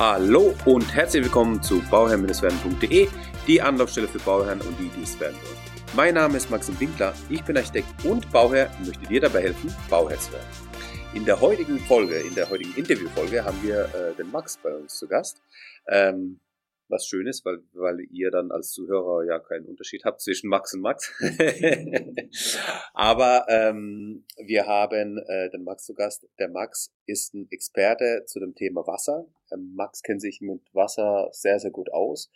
Hallo und herzlich willkommen zu bauherrn-werden.de, die Anlaufstelle für Bauherren und die, die es werden wollen. Mein Name ist Maxim Winkler, ich bin Architekt und Bauherr und möchte dir dabei helfen, Bauherr zu werden. In der heutigen Folge, in der heutigen Interviewfolge haben wir äh, den Max bei uns zu Gast. Ähm, was schön ist, weil, weil ihr dann als Zuhörer ja keinen Unterschied habt zwischen Max und Max. Aber ähm, wir haben äh, den Max zu Gast. Der Max ist ein Experte zu dem Thema Wasser. Ähm, Max kennt sich mit Wasser sehr, sehr gut aus.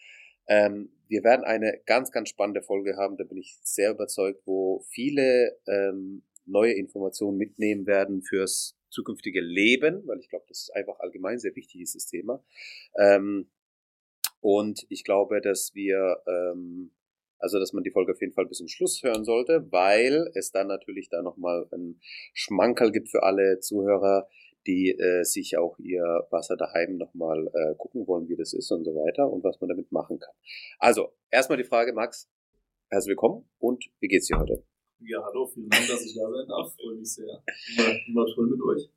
Ähm, wir werden eine ganz, ganz spannende Folge haben, da bin ich sehr überzeugt, wo viele ähm, neue Informationen mitnehmen werden fürs zukünftige Leben, weil ich glaube, das ist einfach allgemein sehr wichtig das Thema. Ähm, und ich glaube, dass wir, ähm, also dass man die Folge auf jeden Fall bis zum Schluss hören sollte, weil es dann natürlich da nochmal ein Schmankerl gibt für alle Zuhörer, die äh, sich auch ihr Wasser daheim nochmal äh, gucken wollen, wie das ist und so weiter und was man damit machen kann. Also, erstmal die Frage, Max, herzlich willkommen und wie geht's dir heute? Ja, hallo, vielen Dank, dass ich da sein darf. Freue mich sehr. Immer, immer toll mit euch.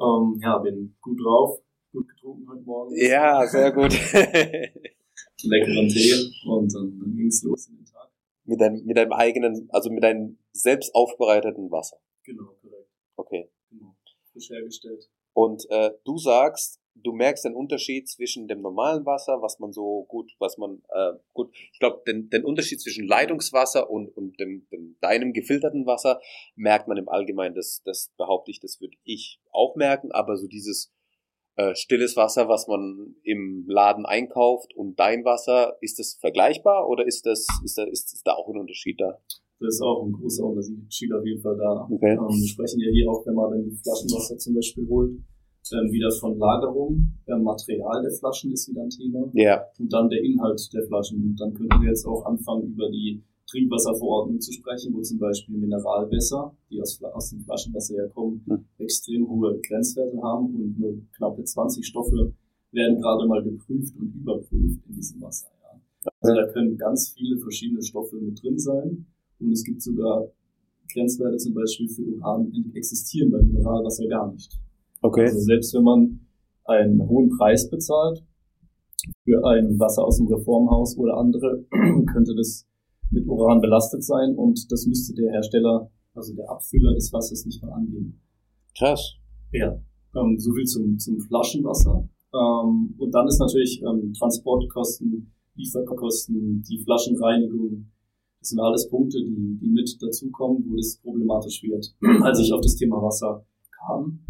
Ähm, ja, bin gut drauf, gut getrunken heute Morgen. Ja, sehr gut. Leckeren Tee und dann, dann ging es los in den Tag. mit, deinem, mit deinem eigenen, also mit deinem selbst aufbereiteten Wasser. Genau, korrekt. Okay. Frisch hergestellt. Und äh, du sagst, du merkst den Unterschied zwischen dem normalen Wasser, was man so gut, was man äh, gut, ich glaube, den, den Unterschied zwischen Leitungswasser und, und dem, dem deinem gefilterten Wasser merkt man im Allgemeinen. Das, das behaupte ich, das würde ich auch merken, aber so dieses äh, stilles Wasser, was man im Laden einkauft und dein Wasser, ist das vergleichbar oder ist das, ist da, ist da auch ein Unterschied da? Das ist auch ein großer Unterschied auf jeden Fall da. Okay. Ähm, wir sprechen ja hier auch, wenn man dann die Flaschenwasser zum Beispiel holt, ähm, wieder von Lagerung, ähm, Material der Flaschen ist wieder ein Thema Ja, und dann der Inhalt der Flaschen. Und dann könnten wir jetzt auch anfangen, über die Trinkwasserverordnung zu sprechen, wo zum Beispiel Mineralwässer, die aus, aus dem Flaschenwasser herkommen, Hm. extrem hohe Grenzwerte haben und nur knappe 20 Stoffe werden gerade mal geprüft und überprüft in diesem Wasser. Ja. Also da können ganz viele verschiedene Stoffe mit drin sein und es gibt sogar Grenzwerte zum Beispiel für Uran existieren bei Mineralwasser gar nicht. okay. Also selbst wenn man einen hohen Preis bezahlt für ein Wasser aus dem Reformhaus oder andere, könnte das mit Uran belastet sein und das müsste der Hersteller, also der Abfüller des Wassers nicht mal angehen. Krass. Ja, ähm, so viel zum, zum Flaschenwasser. Ähm, und dann ist natürlich ähm, Transportkosten, Lieferkosten, die Flaschenreinigung, das sind alles Punkte, die, die mit dazukommen, wo das problematisch wird. Als ich auf das Thema Wasser kam,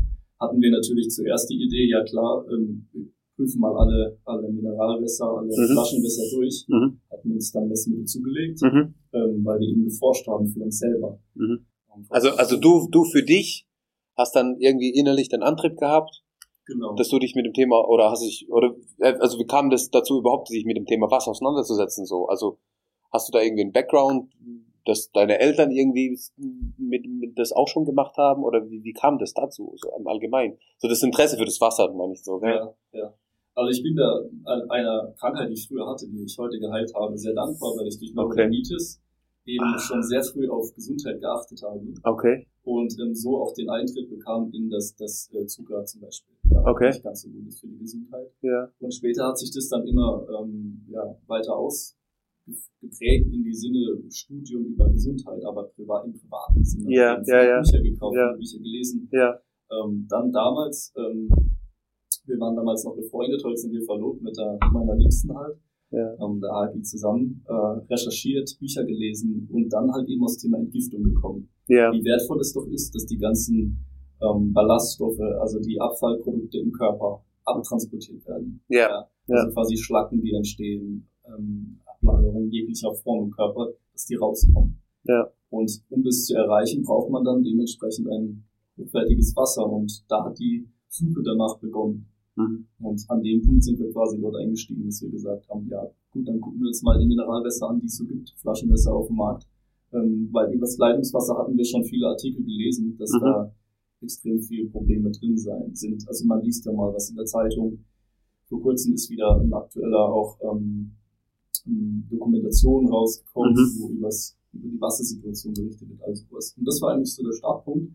hatten wir natürlich zuerst die Idee, ja klar, ähm, wir prüfen mal alle, alle Mineralwässer, alle Mhm. Flaschenwässer durch, Mhm. hatten uns dann Messmittel zugelegt, Mhm. ähm, weil wir eben geforscht haben für uns selber. Mhm. Also, also du, du für dich hast dann irgendwie innerlich den Antrieb gehabt, genau. dass du dich mit dem Thema oder hast dich oder äh, also wie kam das dazu überhaupt, sich mit dem Thema Wasser auseinanderzusetzen so? Also hast du da irgendwie einen Background, dass deine Eltern irgendwie mit, mit das auch schon gemacht haben oder wie, wie kam das dazu so im Allgemeinen? So das Interesse für das Wasser, meine ich so. Gell? Ja, ja. Also ich bin da an einer Krankheit, die ich früher hatte, die ich heute geheilt habe, sehr dankbar, weil ich durch Neurodermitis eben Ah. schon sehr früh auf Gesundheit geachtet habe Okay. und ähm, so auch den Eintritt bekam in das, das äh, Zucker zum Beispiel. Ja, Okay. Nicht ganz so gut ist für die Gesundheit. Ja. Und später hat sich das dann immer ähm, ja, weiter ausgeprägt in die Sinne Studium über Gesundheit, aber privat, im privaten Sinne. Ja, Ich ja, habe ja. Bücher gekauft, Ja. Bücher gelesen, Ja. ähm, dann damals, ähm, wir waren damals noch befreundet, heute sind wir verlobt mit der, meiner Liebsten halt, Ja. ähm, der AG zusammen, äh, recherchiert, Bücher gelesen und dann halt eben aus dem Thema Entgiftung gekommen. Ja. Wie wertvoll es doch ist, dass die ganzen ähm, Ballaststoffe, also die Abfallprodukte im Körper abtransportiert werden. Ja. Also quasi Schlacken, die entstehen, ähm, Ablagerungen jeglicher Form im Körper, dass die rauskommen. Ja. Und um das zu erreichen, braucht man dann dementsprechend ein hochwertiges Wasser. Und da hat die Suche danach begonnen. Mhm. Und an dem Punkt sind wir quasi dort eingestiegen, dass wir gesagt haben, ja gut, dann gucken wir uns mal die Mineralwässer an, die es so gibt, Flaschenwässer auf dem Markt. Ähm, weil über das Leitungswasser hatten wir schon viele Artikel gelesen, dass Mhm. da extrem viele Probleme drin sein sind. Also man liest ja mal was in der Zeitung. Vor kurzem ist wieder ein aktueller auch ähm, ähm, Dokumentation rausgekommen, Mhm. wo übers, über die Wassersituation berichtet wird, also was. Und das war eigentlich so der Startpunkt,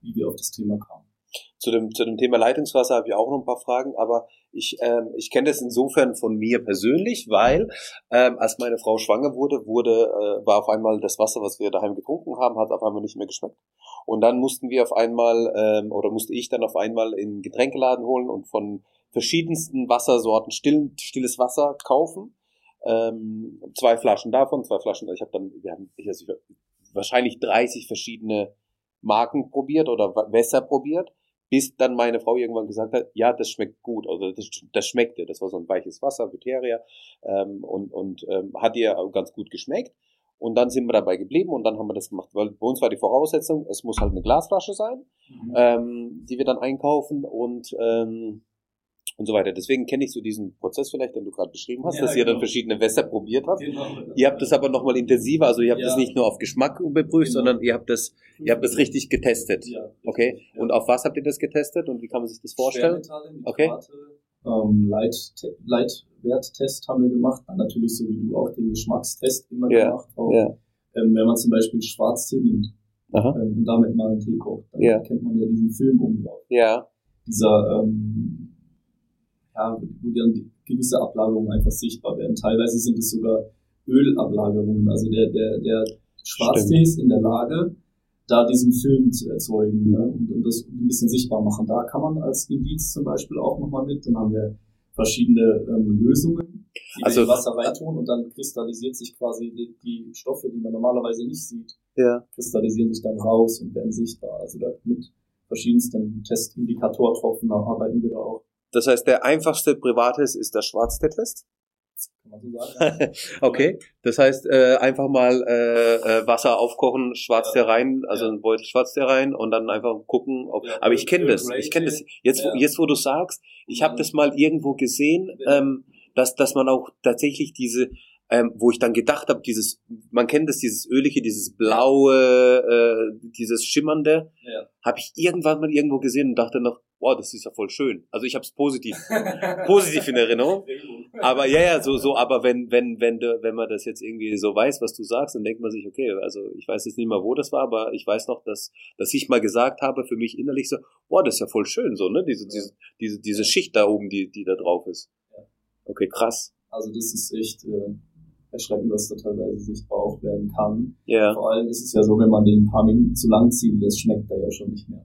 wie wir auf das Thema kamen. zu dem, zu dem Thema Leitungswasser habe ich auch noch ein paar Fragen, aber ich, ähm, ich kenne das insofern von mir persönlich, weil ähm, als meine Frau schwanger wurde, wurde äh, war auf einmal das Wasser, was wir daheim getrunken haben, hat auf einmal nicht mehr geschmeckt. Und dann mussten wir auf einmal, ähm, oder musste ich dann auf einmal in Getränkeladen holen und von verschiedensten Wassersorten still, stilles Wasser kaufen. Ähm, zwei Flaschen davon, zwei Flaschen, ich habe dann, wir haben ich, also ich, wahrscheinlich 30 verschiedene Marken probiert oder Wässer probiert bis dann meine Frau irgendwann gesagt hat, ja, das schmeckt gut, also das, das schmeckte, das war so ein weiches Wasser, Buteria, ähm, und, und ähm, hat ihr ganz gut geschmeckt. Und dann sind wir dabei geblieben und dann haben wir das gemacht, weil bei uns war die Voraussetzung, es muss halt eine Glasflasche sein, mhm. ähm, die wir dann einkaufen und ähm, und so weiter. Deswegen kenne ich so diesen Prozess vielleicht, den du gerade beschrieben hast, ja, dass genau. ihr dann genau. verschiedene Wässer probiert habt. Genau. Ihr habt das aber nochmal intensiver, also ihr habt ja. das nicht nur auf Geschmack überprüft, genau. sondern ihr habt das, ihr habt das richtig getestet. Ja, okay. Ja. Und auf was habt ihr das getestet und wie kann man sich das vorstellen? Okay. Ähm, Leit, Leitwerttest haben wir gemacht, dann natürlich so wie du auch den Geschmackstest immer ja. gemacht. Auch, ja. ähm, wenn man zum Beispiel Schwarztee nimmt ähm, und damit mal einen Tee kocht, dann kennt man ja diesen Film drauf. Ja. Dieser ähm, ja, wo dann gewisse Ablagerungen einfach sichtbar werden. Teilweise sind es sogar Ölablagerungen. Also der, der, der Schwarztee ist in der Lage, da diesen Film zu erzeugen ne? und, und, das ein bisschen sichtbar machen. Da kann man als Indiz zum Beispiel auch nochmal mit. Dann haben wir verschiedene ähm, Lösungen, die also, wir in Wasser reintun und dann kristallisiert sich quasi die, die, Stoffe, die man normalerweise nicht sieht, ja. kristallisieren sich dann raus und werden sichtbar. Also da mit verschiedensten Testindikatortropfen arbeiten wir da auch. Das heißt, der einfachste Privattest ist der Schwarztest. Okay, das heißt äh, einfach mal äh, äh, Wasser aufkochen, Schwarztee ja. rein, also ja. ein Beutel Schwarztee rein und dann einfach gucken. Ob, ja, aber ich kenne das, ich kenne das. Jetzt, jetzt wo du sagst, ich habe das mal irgendwo gesehen, ähm, dass dass man auch tatsächlich diese ähm, wo ich dann gedacht habe, dieses, man kennt das, dieses ölige, dieses blaue, äh, dieses schimmernde, ja. habe ich irgendwann mal irgendwo gesehen und dachte noch, boah, das ist ja voll schön. Also ich habe es positiv, positiv in Erinnerung. Aber ja, ja, so, so, aber wenn, wenn, wenn, du, wenn man das jetzt irgendwie so weiß, was du sagst, dann denkt man sich, okay, also ich weiß jetzt nicht mal, wo das war, aber ich weiß noch, dass, dass ich mal gesagt habe, für mich innerlich so, boah, das ist ja voll schön, so, ne, diese, diese, diese, diese Schicht da oben, die, die da drauf ist. Okay, krass. Also das ist echt, äh erschreckend, was da teilweise sichtbar auch werden kann. Ja. Vor allem ist es ja so, wenn man den ein paar Minuten zu lang ziehen lässt, schmeckt er ja schon nicht mehr.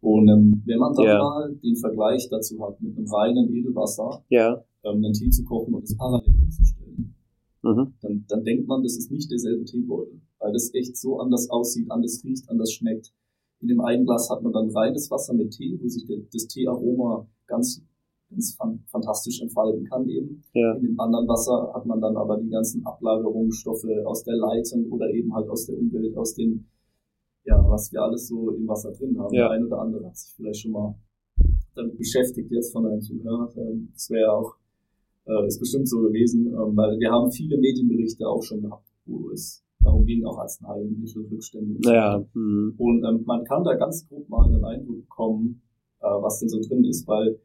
Und ähm, wenn man dann ja. mal den Vergleich dazu hat, mit einem reinen Edelwasser ja. ähm, einen Tee zu kochen und es parallel hinzustellen, mhm. dann, dann denkt man, das ist nicht derselbe Teebeutel, weil das echt so anders aussieht, anders riecht, anders schmeckt. In dem einen Glas hat man dann reines Wasser mit Tee, wo sich der, das Teearoma ganz ganz fantastisch entfalten kann eben. Ja. In dem anderen Wasser hat man dann aber die ganzen Ablagerungsstoffe aus der Leitung oder eben halt aus der Umwelt, aus den, ja, was wir alles so im Wasser drin haben. Ja. Der ein oder andere hat sich vielleicht schon mal damit beschäftigt jetzt von einem Zuhörer. Ähm, das wäre auch, äh, ist bestimmt so gewesen, ähm, weil wir haben viele Medienberichte auch schon gehabt, wo es darum ging, auch Arzneimittelrückstände und so. Ja. Mhm. Und ähm, man kann da ganz grob mal einen Eindruck bekommen, äh, was denn so drin ist, weil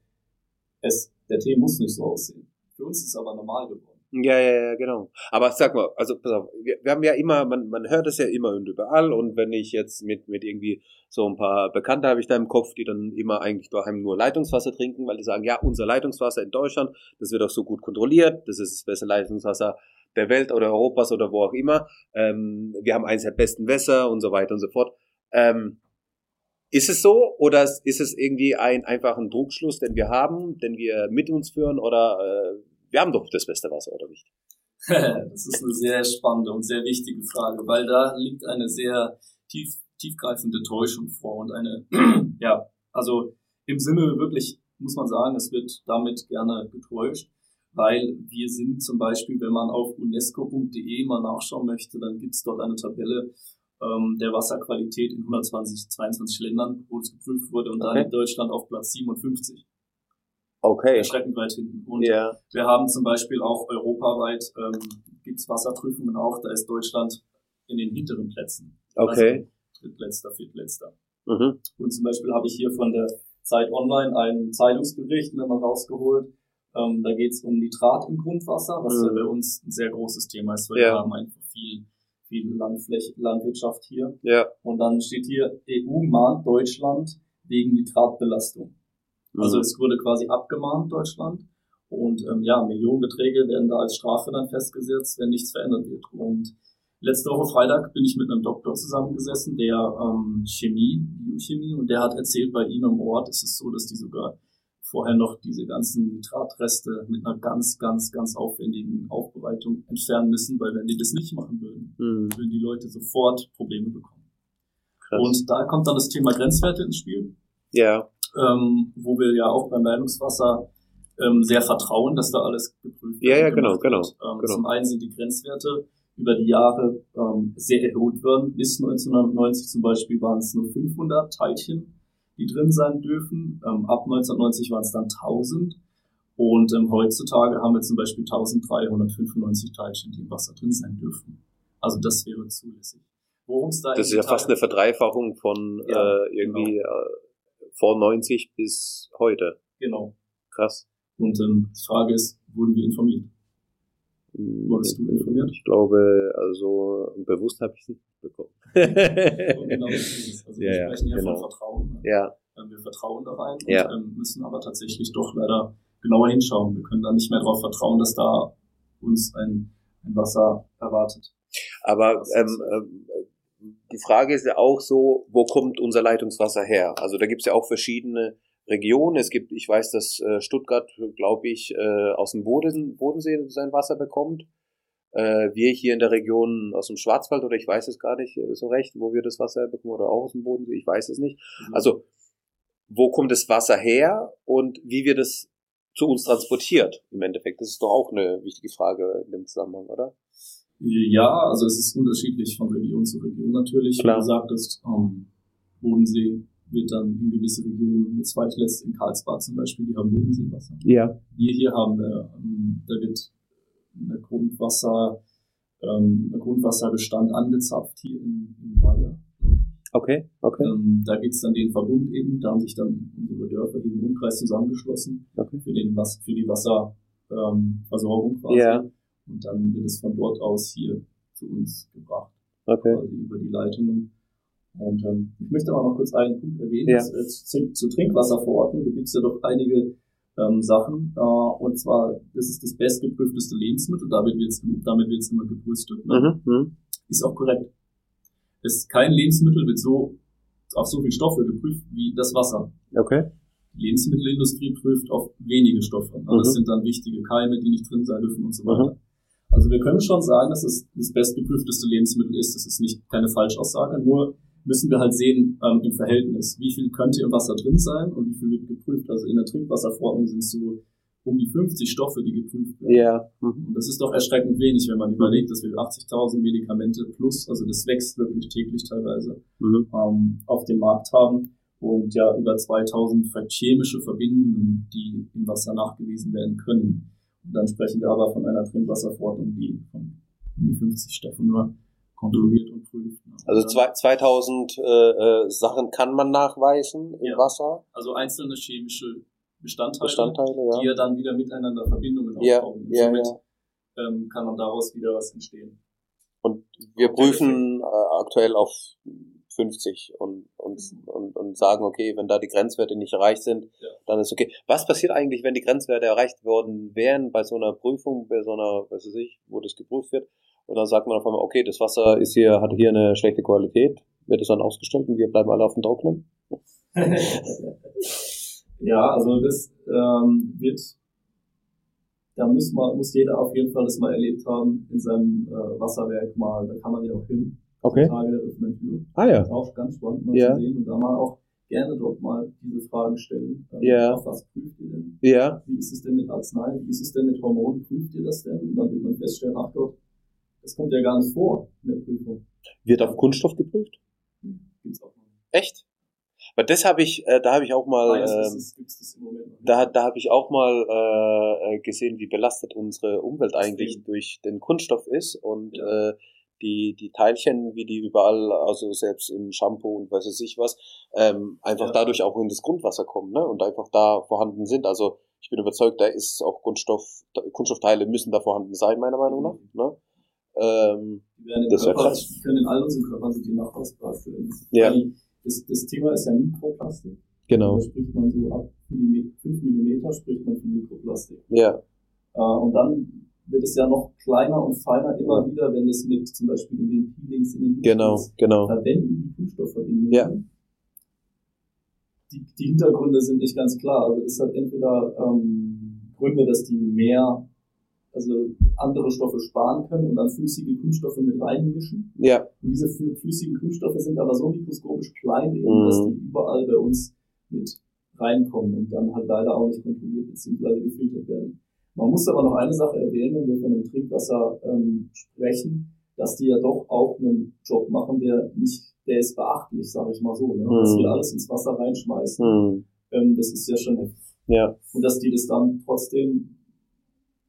es, der Tee muss nicht so aussehen. Für uns ist es aber normal geworden. Ja, ja, ja, genau. Aber sag mal, also pass auf, wir, wir haben ja immer, man, man hört es ja immer und überall und wenn ich jetzt mit, mit irgendwie so ein paar Bekannte habe ich da im Kopf, die dann immer eigentlich daheim nur Leitungswasser trinken, weil die sagen, ja, unser Leitungswasser in Deutschland, das wird auch so gut kontrolliert, das ist das beste Leitungswasser der Welt oder Europas oder wo auch immer. Ähm, wir haben eines der besten Wässer und so weiter und so fort. Ähm, ist es so oder ist es irgendwie ein einfach ein Druckschluss, den wir haben, den wir mit uns führen oder äh, wir haben doch das beste Wasser oder nicht? das ist eine sehr spannende und sehr wichtige Frage, weil da liegt eine sehr tief, tiefgreifende Täuschung vor und eine, ja, also im Sinne wirklich muss man sagen, es wird damit gerne getäuscht, weil wir sind zum Beispiel, wenn man auf unesco.de mal nachschauen möchte, dann gibt es dort eine Tabelle, ähm, der Wasserqualität in 120, 22 Ländern, wo es geprüft wurde und okay. da liegt Deutschland auf Platz 57. Okay. Erschreckend weit hinten. Und yeah. wir haben zum Beispiel auch europaweit, ähm, gibt es Wasserprüfungen auch, da ist Deutschland in den hinteren Plätzen. Okay. Also drittletzter, viertletzter. Mhm. Und zum Beispiel habe ich hier von der Zeit Online einen Zeitungsbericht mal rausgeholt. Ähm, da geht es um Nitrat im Grundwasser, was mhm. ja bei uns ein sehr großes Thema ist, weil ja. wir haben einfach viel viel Landfläche, Landwirtschaft hier. Ja. Und dann steht hier, EU mahnt Deutschland, wegen Nitratbelastung. Also mhm. es wurde quasi abgemahnt, Deutschland. Und ähm, ja, Millionenbeträge werden da als Strafe dann festgesetzt, wenn nichts verändert wird. Und letzte Woche Freitag bin ich mit einem Doktor zusammengesessen, der ähm, Chemie, Biochemie, und der hat erzählt, bei ihm im Ort ist es so, dass die sogar vorher noch diese ganzen Nitratreste mit einer ganz, ganz, ganz aufwendigen Aufbereitung entfernen müssen, weil wenn die das nicht machen würden, mhm. würden die Leute sofort Probleme bekommen. Krass. Und da kommt dann das Thema Grenzwerte ins Spiel. Ja. Ähm, wo wir ja auch beim Leitungswasser ähm, sehr vertrauen, dass da alles geprüft wird. Ja, ja, genau, genau, ähm, genau. Zum einen sind die Grenzwerte über die Jahre ähm, sehr erhöht worden. Bis 1990 zum Beispiel waren es nur 500 Teilchen, die drin sein dürfen. Ähm, ab 1990 waren es dann 1000. Und ähm, heutzutage haben wir zum Beispiel 1395 Teilchen, die im Wasser drin sein dürfen. Also das wäre zulässig. Worum es da Das ist ja fast eine Verdreifachung von ja, äh, irgendwie genau. Vor 90 bis heute. Genau. Krass. Und ähm, die Frage ist, wurden wir informiert? Wurdest du informiert? Ich glaube, also bewusst habe ich es nicht bekommen. genau Also ja, wir sprechen ja, genau. von Vertrauen. Ja. Ähm, wir vertrauen da rein ja. und ähm, müssen aber tatsächlich doch leider genauer hinschauen. Wir können da nicht mehr darauf vertrauen, dass da uns ein, ein Wasser erwartet. Aber ähm, ähm, die Frage ist ja auch so, wo kommt unser Leitungswasser her? Also da gibt es ja auch verschiedene Region. Es gibt, ich weiß, dass äh, Stuttgart, glaube ich, äh, aus dem Boden, Bodensee sein Wasser bekommt. Äh, wir hier in der Region aus dem Schwarzwald oder ich weiß es gar nicht äh, so recht, wo wir das Wasser bekommen oder auch aus dem Bodensee, ich weiß es nicht. Mhm. Also wo kommt das Wasser her und wie wird es zu uns transportiert im Endeffekt? Das ist doch auch eine wichtige Frage in dem Zusammenhang, oder? Ja, also es ist unterschiedlich von Region zu Region natürlich. Klar. Wie gesagt, das ähm, Bodensee wird dann in gewisse Regionen, jetzt war ich letzt in Karlsbad zum Beispiel, die haben Bodenseewasser. Ja. Wir hier haben, ähm, da wird eine Grundwasser, ähm, ein Grundwasserbestand angezapft hier in, in Weiher. Okay, okay. Ähm, da gibt's dann den Verbund eben, da haben sich dann unsere Dörfer hier im Umkreis zusammengeschlossen okay. für, den, für die Wasserversorgung ähm, quasi. Ja. Und dann wird es von dort aus hier zu uns gebracht. Okay. Quasi über die Leitungen. Und ähm, ich möchte aber noch kurz einen Punkt erwähnen. Ja. Äh, zu, zur Trinkwasserverordnung da gibt es ja doch einige ähm, Sachen. Äh, und zwar, das ist das bestgeprüfteste Lebensmittel, damit wird es damit wird's immer gebrüstet. Ne? Mhm, mhm. Ist auch korrekt. Ist kein Lebensmittel wird so auf so viele Stoffe geprüft wie das Wasser. Okay. Die Lebensmittelindustrie prüft auf wenige Stoffe. Mhm. Das sind dann wichtige Keime, die nicht drin sein dürfen und so weiter. Mhm. Also wir können schon sagen, dass es das bestgeprüfteste Lebensmittel ist. Das ist nicht keine Falschaussage, nur müssen wir halt sehen ähm, im Verhältnis, wie viel könnte im Wasser drin sein und wie viel wird geprüft. Also in der Trinkwasserverordnung sind es so um die 50 Stoffe, die geprüft werden. Ja. Mhm. Und das ist doch erschreckend wenig, wenn man überlegt, dass wir 80.000 Medikamente plus, also das wächst wirklich täglich teilweise, mhm. ähm, auf dem Markt haben und ja über 2000 chemische Verbindungen, die im Wasser nachgewiesen werden können. Dann sprechen wir aber von einer Trinkwasserverordnung, die von um die 50 Stoffe nur kontrolliert und prüft. Ne? Also zwei, 2000 äh, äh, Sachen kann man nachweisen im ja. Wasser? Also einzelne chemische Bestandteile, Bestandteile ja. die ja dann wieder miteinander Verbindungen ja, aufbauen. Ja, Somit ja. Ähm, kann dann daraus wieder was entstehen. Und wir prüfen äh, aktuell auf 50 und, und, mhm. und, und sagen, okay, wenn da die Grenzwerte nicht erreicht sind, ja. dann ist okay. Was passiert eigentlich, wenn die Grenzwerte erreicht worden wären bei so einer Prüfung, bei so einer, was weiß ich, wo das geprüft wird? Und dann sagt man auf einmal, okay, das Wasser ist hier, hat hier eine schlechte Qualität, wird es dann ausgestellt und wir bleiben alle auf dem Trocknen? ja, also das ähm, wird, da muss man, muss jeder auf jeden Fall das mal erlebt haben in seinem äh, Wasserwerk mal, da kann man ja auch hin. Okay. Tage der offenen Tür. Ah ja. Das ist auch ganz spannend mal ja. zu sehen und da mal auch gerne dort mal diese Fragen stellen. Ja. Auf was prüft ihr denn? Ja. Wie ist es denn mit Arznei? Wie ist es denn mit Hormonen? Prüft ihr das denn? Und dann wird man feststellen, ach Gott, das kommt ja gar nicht vor in der Prüfung. Wird auf Kunststoff geprüft? Gibt's auch noch. Echt? Weil das habe ich, äh, da habe ich auch mal, ähm, da, da habe ich auch mal äh, äh, gesehen, wie belastet unsere Umwelt eigentlich durch den Kunststoff ist und ja. äh, die die Teilchen, wie die überall, also selbst im Shampoo und weiß ich was, ähm, einfach Ja. dadurch auch in das Grundwasser kommen, ne? Und einfach da vorhanden sind. Also ich bin überzeugt, da ist auch Kunststoff, Kunststoffteile müssen da vorhanden sein, meiner Meinung nach. Ne? Ähm, Die werden im Das Körper, krass. die können in all unseren Körpern sind die uns. Ja. Das, das Thema ist ja Mikroplastik. Genau. Da spricht man so ab 5 mm spricht man von Mikroplastik. Ja. Äh, und dann wird es ja noch kleiner und feiner immer wieder, wenn es mit zum Beispiel in den Peelings, in den Genau, genau. verwenden, die Kunststoffverbindungen. Ja. Die, die Hintergründe sind nicht ganz klar. Also das hat entweder ähm, Gründe, dass die mehr, also andere Stoffe sparen können und dann flüssige Kunststoffe mit reinmischen. Ja. Und diese flü- flüssigen Kunststoffe sind aber so mikroskopisch klein, eben, Mhm. dass die überall bei uns mit reinkommen und dann halt leider auch nicht kontrolliert bzw. gefiltert werden. Man muss aber noch eine Sache erwähnen, wenn wir von dem Trinkwasser ähm, sprechen, dass die ja doch auch einen Job machen, der nicht, der ist beachtlich, sage ich mal so, ne? dass Mhm. wir alles ins Wasser reinschmeißen. Hm. Ähm, das ist ja schon heftig. Ja. Und dass die das dann trotzdem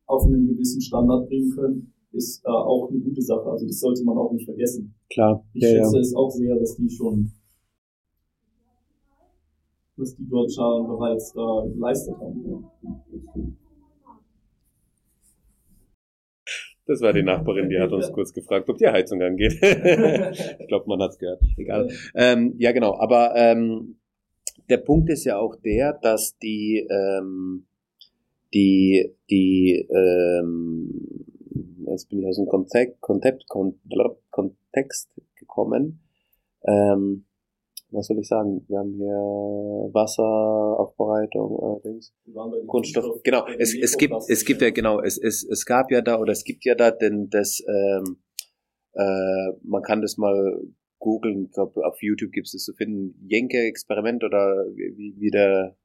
auf einen gewissen Standard bringen können, ist äh, auch eine gute Sache. Also das sollte man auch nicht vergessen. Klar. Ich Ja, ja. schätze es auch sehr, dass die schon, dass die dort schon bereits da geleistet haben. Ja. Das war die Nachbarin, die hat uns kurz gefragt, ob die Heizung angeht. ich glaube, man hat's gehört. Egal. Ähm, ja, genau. Aber ähm, der Punkt ist ja auch der, dass die ähm, die die ähm, jetzt bin ich aus dem Kontext Kontext Kontext gekommen. Ähm, was soll ich sagen? Wir haben hier Wasseraufbereitung, äh, Dings. Kunststoff, genau. Es, es gibt, es gibt ja genau, es, es, es gab ja da oder es gibt ja da denn das, ähm, äh, man kann das mal googeln, ich glaube auf YouTube gibt es das zu finden, Jenke-Experiment oder wie- wie der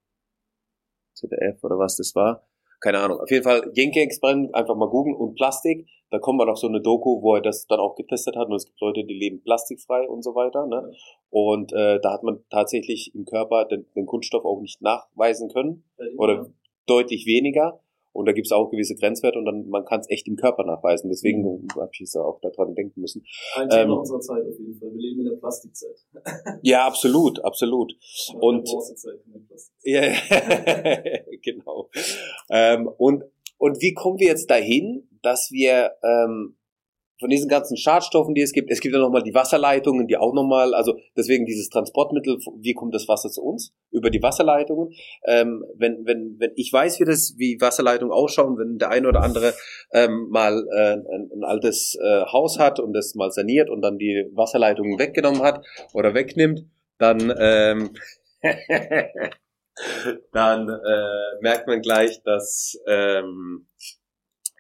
ZDF oder was das war. Keine Ahnung. Auf jeden Fall Jenke-Experiment, einfach mal googeln und Plastik. Da kommt man auf so eine Doku, wo er das dann auch getestet hat und es gibt Leute, die leben plastikfrei und so weiter. Ne? Und äh, da hat man tatsächlich im Körper den, den Kunststoff auch nicht nachweisen können oder deutlich weniger. Und da gibt es auch gewisse Grenzwerte und dann man kann es echt im Körper nachweisen. Deswegen Mhm. habe ich jetzt auch daran denken müssen. Ein Thema ähm, unserer Zeit auf jeden Fall. Wir leben in der Plastikzeit. Ja, absolut, absolut. Und-. Ja, genau. Ähm, und, und wie kommen wir jetzt dahin, dass wir ähm, von diesen ganzen Schadstoffen, die es gibt, es gibt ja nochmal die Wasserleitungen, die auch nochmal, also deswegen dieses Transportmittel, wie kommt das Wasser zu uns? Über die Wasserleitungen. Ähm, wenn, wenn, wenn ich weiß, wie das, wie Wasserleitungen ausschauen, wenn der eine oder andere ähm, mal äh, ein, ein altes äh, Haus hat und das mal saniert und dann die Wasserleitungen weggenommen hat oder wegnimmt, dann ähm, dann äh, merkt man gleich, dass ähm,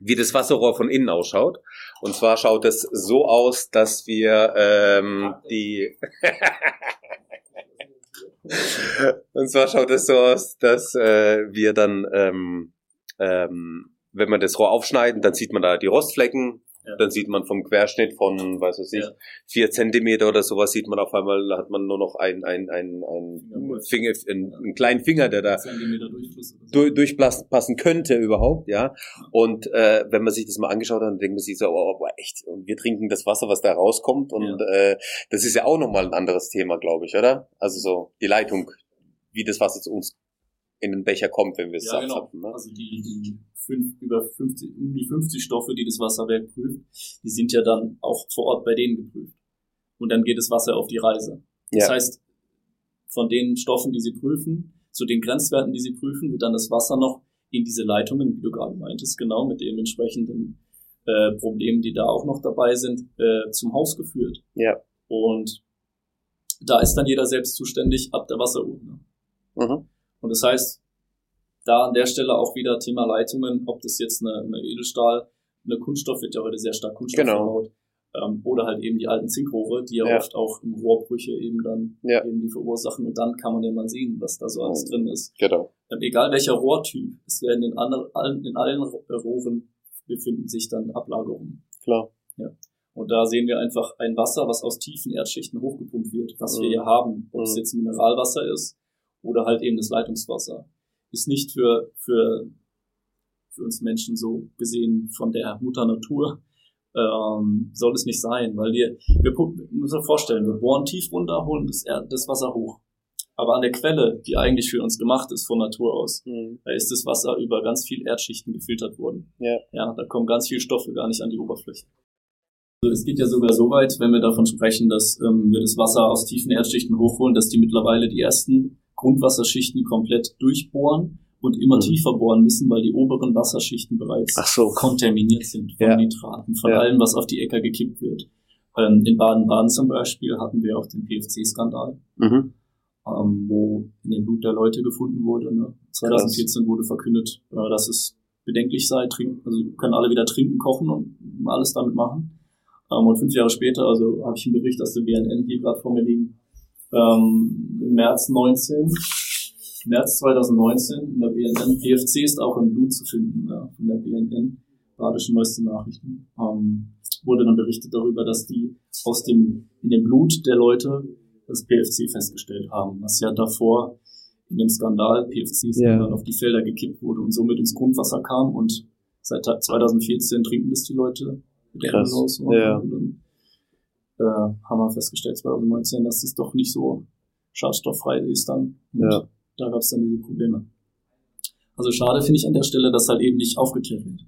wie das Wasserrohr von innen ausschaut. Und zwar schaut es so aus, dass wir ähm, die und zwar schaut es so aus, dass äh, wir dann ähm, ähm, wenn man das Rohr aufschneiden, dann sieht man da die Rostflecken. Ja. Dann sieht man vom Querschnitt von, weiß was ich, Ja. vier Zentimeter oder sowas, sieht man auf einmal, hat man nur noch ein, ein, ein, ein. Finger, einen, einen kleinen Finger, der da so. durch, durchpassen könnte überhaupt, ja. Und äh, wenn man sich das mal angeschaut hat, dann denkt man sich so, oh, boah, echt, und wir trinken das Wasser, was da rauskommt. Und äh, das ist ja auch nochmal ein anderes Thema, glaube ich, oder? Also so die Leitung, wie das Wasser zu uns in den Becher kommt, wenn wir es Ja, genau. abzapfen. Ne? Also die, die fünf, über 50, um die 50 Stoffe, die das Wasserwerk prüft, die sind ja dann auch vor Ort bei denen geprüft. Und dann geht das Wasser auf die Reise. Das Ja. heißt, von den Stoffen, die sie prüfen, zu den Grenzwerten, die sie prüfen, wird dann das Wasser noch in diese Leitungen, wie du gerade meintest, genau mit den entsprechenden äh, Problemen, die da auch noch dabei sind, äh, zum Haus geführt. Ja. Und da ist dann jeder selbst zuständig ab der Wasseruhr. Ne? Mhm. Und das heißt, da an der Stelle auch wieder Thema Leitungen, ob das jetzt eine, eine Edelstahl, eine Kunststoff wird ja heute sehr stark Kunststoff Genau. verbaut, ähm, oder halt eben die alten Zinkrohre, die ja, Ja. oft auch im Rohrbrüche eben dann Ja. eben die verursachen und dann kann man ja mal sehen, was da so alles drin ist. Genau. Ähm, egal welcher Rohrtyp, es werden in, anderen, allen, in allen Rohren befinden sich dann Ablagerungen. Klar. Und da sehen wir einfach ein Wasser, was aus tiefen Erdschichten hochgepumpt wird, was wir Mhm. hier haben, ob es Mhm. jetzt Mineralwasser ist oder halt eben das Leitungswasser, ist nicht für, für, für uns Menschen so gesehen von der Mutter Natur, ähm, soll es nicht sein, weil wir, wir müssen uns vorstellen, wir bohren tief runter, holen das, das Wasser hoch. Aber an der Quelle, die eigentlich für uns gemacht ist von Natur aus, Mhm. da ist das Wasser über ganz viel Erdschichten gefiltert worden. Ja. Ja, da kommen ganz viele Stoffe gar nicht an die Oberfläche. Also es geht ja sogar so weit, wenn wir davon sprechen, dass ähm, wir das Wasser aus tiefen Erdschichten hochholen, dass die mittlerweile die ersten Grundwasserschichten komplett durchbohren und immer mhm. tiefer bohren müssen, weil die oberen Wasserschichten bereits so. kontaminiert sind von ja. Nitraten, von ja. allem, was auf die Äcker gekippt wird. Ähm, in Baden-Baden zum Beispiel hatten wir auch den PFC-Skandal, mhm. ähm, wo in dem Blut der Leute gefunden wurde. Ne? 2014 Krass. wurde verkündet, äh, dass es bedenklich sei, trinken, also können alle wieder trinken, kochen und alles damit machen. Ähm, und fünf Jahre später, also habe ich einen Bericht aus der BNN hier gerade vor mir liegen, ähm, im März 19, März 2019 in der BNN. PFC ist auch im Blut zu finden ja, von der BNN, Badische Neueste Nachrichten. Ähm, wurde dann berichtet darüber, dass die aus dem, in dem Blut der Leute das PFC festgestellt haben, was ja davor in dem Skandal, PFC-Skandal, yeah. auf die Felder gekippt wurde und somit ins Grundwasser kam und seit 2014 trinken das die Leute Krass. Und, ja. und dann äh, haben wir festgestellt 2019, dass es doch nicht so schadstofffrei ist dann. Und ja. da gab es dann diese Probleme. Also schade finde ich an der Stelle, dass halt eben nicht aufgeklärt wird.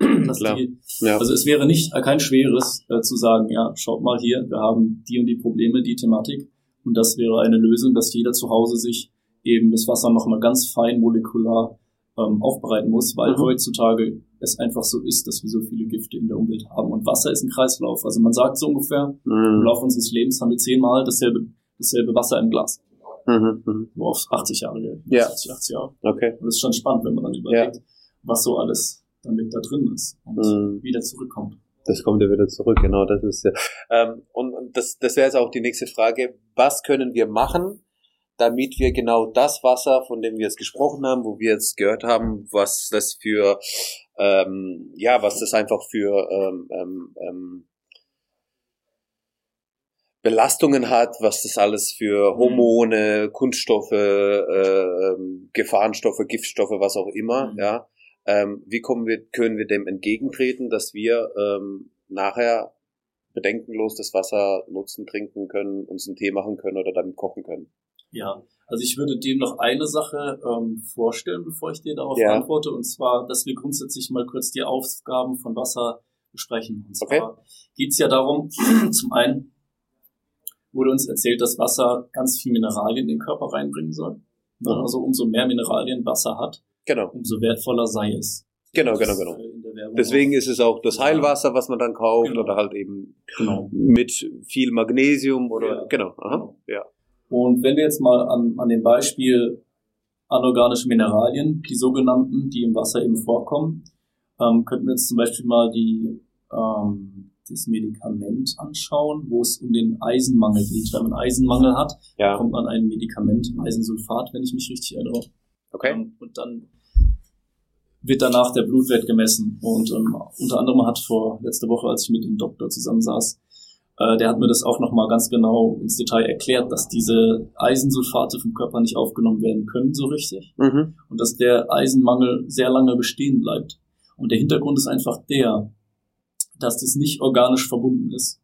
Die, ja. Also es wäre nicht äh, kein schweres äh, zu sagen, ja, schaut mal hier, wir haben die und die Probleme, die Thematik. Und das wäre eine Lösung, dass jeder zu Hause sich eben das Wasser nochmal ganz fein molekular ähm, aufbereiten muss, weil mhm. heutzutage es einfach so ist, dass wir so viele Gifte in der Umwelt haben. Und Wasser ist ein Kreislauf. Also man sagt so ungefähr, mhm. im Laufe unseres Lebens haben wir zehnmal dasselbe, dasselbe Wasser im Glas. Mhm. mhm. So auf 80 Jahre. Ja. 80, 80 Jahre. Okay. Und das ist schon spannend, wenn man dann überlegt, ja. was so alles damit da drin ist und mhm. wieder zurückkommt. Das kommt ja wieder zurück, genau, das ist ja. Ähm, und das, das wäre jetzt auch die nächste Frage. Was können wir machen, damit wir genau das Wasser, von dem wir jetzt gesprochen haben, wo wir jetzt gehört haben, was das für, ähm, ja, was das einfach für ähm, ähm, ähm Belastungen hat, was das alles für mhm. Hormone, Kunststoffe, äh, ähm, Gefahrenstoffe, Giftstoffe, was auch immer, mhm. ja. Ähm, wie kommen wir, können wir dem entgegentreten, dass wir ähm, nachher bedenkenlos das Wasser nutzen, trinken können, uns einen Tee machen können oder damit kochen können? Ja, also ich würde dem noch eine Sache ähm, vorstellen, bevor ich dir darauf ja. antworte, und zwar, dass wir grundsätzlich mal kurz die Aufgaben von Wasser besprechen. Und zwar okay. geht es ja darum, zum einen wurde uns erzählt, dass Wasser ganz viel Mineralien in den Körper reinbringen soll. Mhm. Also umso mehr Mineralien Wasser hat, genau. umso wertvoller sei es. Genau, genau, genau. Deswegen ist es auch das Heilwasser, was man dann kauft, genau. oder halt eben genau. mit viel Magnesium oder ja. genau. Aha. genau. Ja. Und wenn wir jetzt mal an, an dem Beispiel anorganische Mineralien, die sogenannten, die im Wasser eben vorkommen, ähm, könnten wir jetzt zum Beispiel mal die, ähm, das Medikament anschauen, wo es um den Eisenmangel geht. Wenn man Eisenmangel hat, ja. kommt man ein Medikament, Eisensulfat, wenn ich mich richtig erinnere. Okay. Ähm, und dann wird danach der Blutwert gemessen. Und ähm, unter anderem hat vor letzter Woche, als ich mit dem Doktor zusammensaß, äh, der hat mir das auch nochmal ganz genau ins Detail erklärt, dass diese Eisensulfate vom Körper nicht aufgenommen werden können so richtig mhm. und dass der Eisenmangel sehr lange bestehen bleibt. Und der Hintergrund ist einfach der, dass das nicht organisch verbunden ist.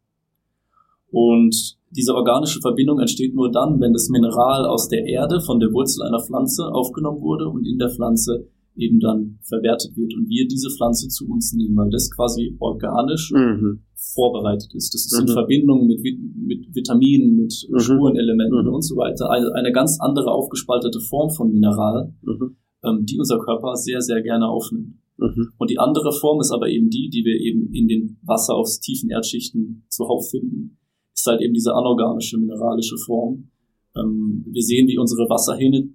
Und diese organische Verbindung entsteht nur dann, wenn das Mineral aus der Erde von der Wurzel einer Pflanze aufgenommen wurde und in der Pflanze eben dann verwertet wird und wir diese Pflanze zu uns nehmen, weil das quasi organisch mhm. vorbereitet ist. Das ist mhm. in Verbindung mit, mit Vitaminen, mit mhm. Spurenelementen mhm. und so weiter eine, eine ganz andere aufgespaltete Form von Mineral, mhm. ähm, die unser Körper sehr, sehr gerne aufnimmt. Mhm. Und die andere Form ist aber eben die, die wir eben in den Wasser aus tiefen Erdschichten zuhauf finden, ist halt eben diese anorganische mineralische Form. Ähm, wir sehen, wie unsere Wasserhähne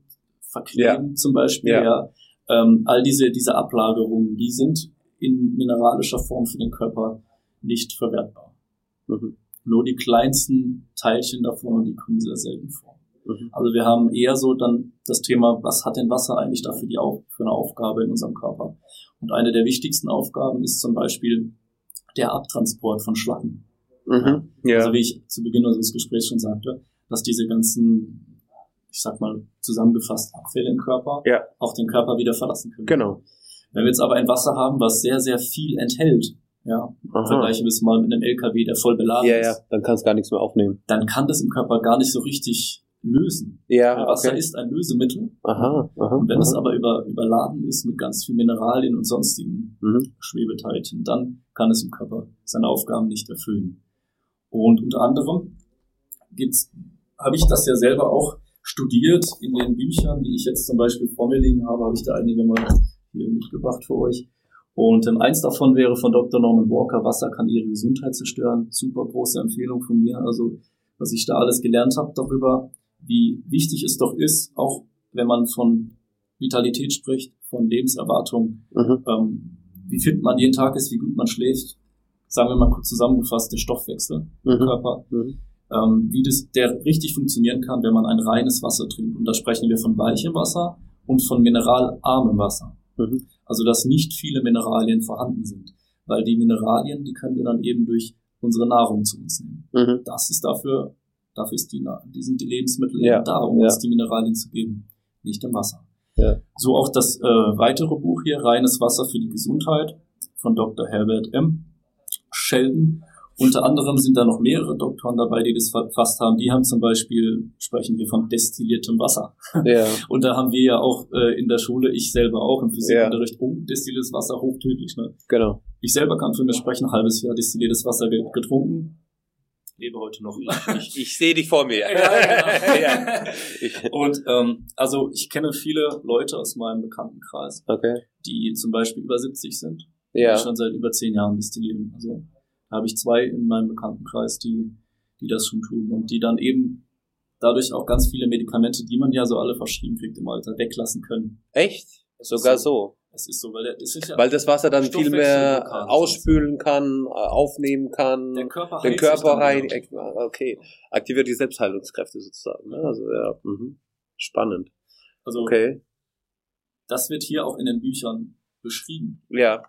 verkleben ja. zum Beispiel, ja. ja ähm, all diese, diese Ablagerungen, die sind in mineralischer Form für den Körper nicht verwertbar. Mhm. Nur die kleinsten Teilchen davon und die kommen sehr selten vor. Mhm. Also wir haben eher so dann das Thema, was hat denn Wasser eigentlich dafür die Auf für eine Aufgabe in unserem Körper? Und eine der wichtigsten Aufgaben ist zum Beispiel der Abtransport von Schlacken. Mhm. Ja. Also wie ich zu Beginn unseres Gesprächs schon sagte, dass diese ganzen ich sag mal, zusammengefasst Abfälle im Körper ja. auch den Körper wieder verlassen können. Genau. Wenn wir jetzt aber ein Wasser haben, was sehr, sehr viel enthält, ja, vergleichen wir es mal mit einem LKW, der voll beladen ja, ist. Ja, dann kann es gar nichts mehr aufnehmen. Dann kann das im Körper gar nicht so richtig lösen. Ja, Weil Wasser okay. ist ein Lösemittel. Aha, aha, und wenn aha. es aber über, überladen ist mit ganz viel Mineralien und sonstigen mhm. Schwebeteilchen, dann kann es im Körper seine Aufgaben nicht erfüllen. Und unter anderem gibt's, habe ich das ja selber auch studiert. In den Büchern, die ich jetzt zum Beispiel vor mir liegen habe, habe ich da einige mal hier mitgebracht für euch. Und ähm, eins davon wäre von Dr. Norman Walker, Wasser kann ihre Gesundheit zerstören. Super große Empfehlung von mir. Also was ich da alles gelernt habe darüber, wie wichtig es doch ist, auch wenn man von Vitalität spricht, von Lebenserwartung, mhm. ähm, wie fit man jeden Tag ist, wie gut man schläft, sagen wir mal kurz zusammengefasst, der Stoffwechsel mhm. im Körper, mhm. Ähm, wie das, der richtig funktionieren kann, wenn man ein reines Wasser trinkt. Und da sprechen wir von weichem Wasser und von mineralarmem Wasser. Mhm. Also, dass nicht viele Mineralien vorhanden sind. Weil die Mineralien, die können wir dann eben durch unsere Nahrung zu uns nehmen. Mhm. Das ist dafür, dafür ist die, die sind die Lebensmittel ja. eben da, um ja. uns die Mineralien zu geben, nicht im Wasser. Ja. So auch das äh, weitere Buch hier, Reines Wasser für die Gesundheit von Dr. Herbert M. Sheldon. Unter anderem sind da noch mehrere Doktoren dabei, die das verfasst haben. Die haben zum Beispiel, sprechen wir von destilliertem Wasser. Ja. Und da haben wir ja auch äh, in der Schule, ich selber auch im Physikunterricht, ja. oh, destilliertes Wasser, hochtödlich. Ne? Genau. Ich selber kann für mich sprechen, ein halbes Jahr destilliertes Wasser getrunken. Lebe heute noch. Ich, ich, ich sehe dich vor mir. ja, genau. Und ähm, also ich kenne viele Leute aus meinem Bekanntenkreis, okay. die zum Beispiel über 70 sind, ja. die schon seit über zehn Jahren destillieren. Also da habe ich zwei in meinem Bekanntenkreis, die, die das schon tun und die dann eben dadurch auch ganz viele Medikamente, die man ja so alle verschrieben kriegt im Alter, weglassen können. Echt? Sogar so. Es ist so, weil, der, das ja weil das Wasser dann viel mehr ausspülen kann, äh, aufnehmen kann, den Körper, den Körper rein, okay, aktiviert die Selbstheilungskräfte sozusagen. Ne? Also ja, mhm. spannend. Also okay. das wird hier auch in den Büchern beschrieben. Ja.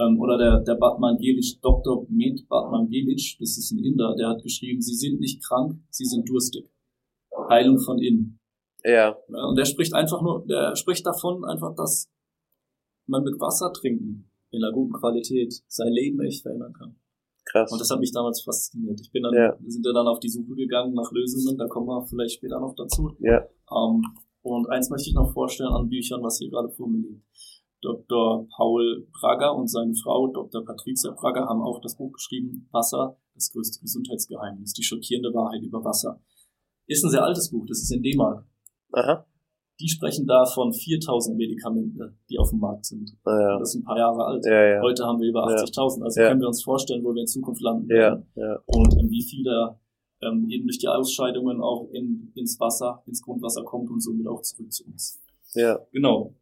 Ähm, oder der, der Batman Gelic, Dr. Med Batman Gelic, das ist ein Inder, der hat geschrieben, sie sind nicht krank, sie sind durstig. Heilung von innen. Ja. ja. Und der spricht einfach nur, der spricht davon einfach, dass man mit Wasser trinken in einer guten Qualität sein Leben echt verändern kann. Krass. Und das hat mich damals fasziniert. Ich bin dann, ja. wir sind ja dann auf die Suche gegangen nach Lösungen, da kommen wir vielleicht später noch dazu. Ja. Ähm, und eins möchte ich noch vorstellen an Büchern, was hier gerade vor mir liegt. Dr. Paul Brager und seine Frau Dr. Patricia Brager haben auch das Buch geschrieben, Wasser, das größte Gesundheitsgeheimnis, die schockierende Wahrheit über Wasser. Ist ein sehr altes Buch, das ist in D-Mark. Aha. Die sprechen da von 4000 Medikamente, die auf dem Markt sind. Ah, ja. Das ist ein paar Jahre alt. Ja, ja. Heute haben wir über 80.000. Also können wir uns vorstellen, wo wir in Zukunft landen werden. Und ähm, wie viel da ähm, eben durch die Ausscheidungen auch in, ins Wasser, ins Grundwasser kommt und somit auch zurück zu uns. Ja. Genau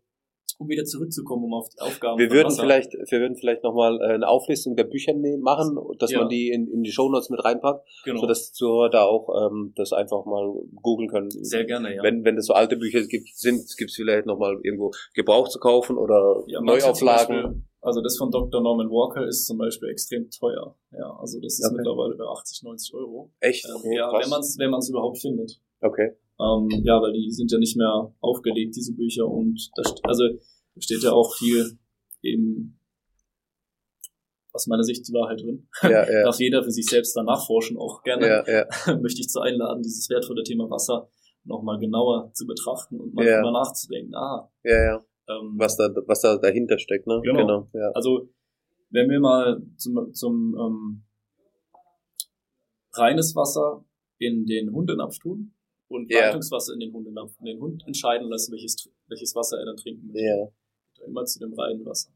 um wieder zurückzukommen, um auf die Aufgaben wir würden Wasser. vielleicht Wir würden vielleicht nochmal äh, eine Auflistung der Bücher nehmen, machen, dass ja. man die in, in die Shownotes mit reinpackt, genau. sodass die Zuhörer da auch ähm, das einfach mal googeln können. Sehr gerne, ja. Wenn, wenn es so alte Bücher gibt, sind, gibt es vielleicht nochmal irgendwo Gebrauch zu kaufen oder ja, Neuauflagen. Also das von Dr. Norman Walker ist zum Beispiel extrem teuer. Ja, also das ist okay. mittlerweile bei 80, 90 Euro. Echt? Ähm, okay, ja, krass. wenn man es wenn man's überhaupt findet. Okay. Ähm, ja, weil die sind ja nicht mehr aufgelegt, diese Bücher. Und das, also steht ja auch viel eben aus meiner Sicht die Wahrheit drin. Ja, ja. Darf jeder für sich selbst dann nachforschen, auch gerne. Ja, ja. Möchte ich zu einladen, dieses wertvolle Thema Wasser nochmal genauer zu betrachten und mal ja. drüber nachzudenken. Ah, ja, ja. Ähm, was da, was da dahinter steckt, ne? Genau. genau ja. Also, wenn wir mal zum, zum ähm, reines Wasser in den Hundenapf tun, und. Leitungswasser in den Hund, in den Hund entscheiden lassen, welches, welches Wasser er dann trinken möchte. Immer zu dem reinen Wasser.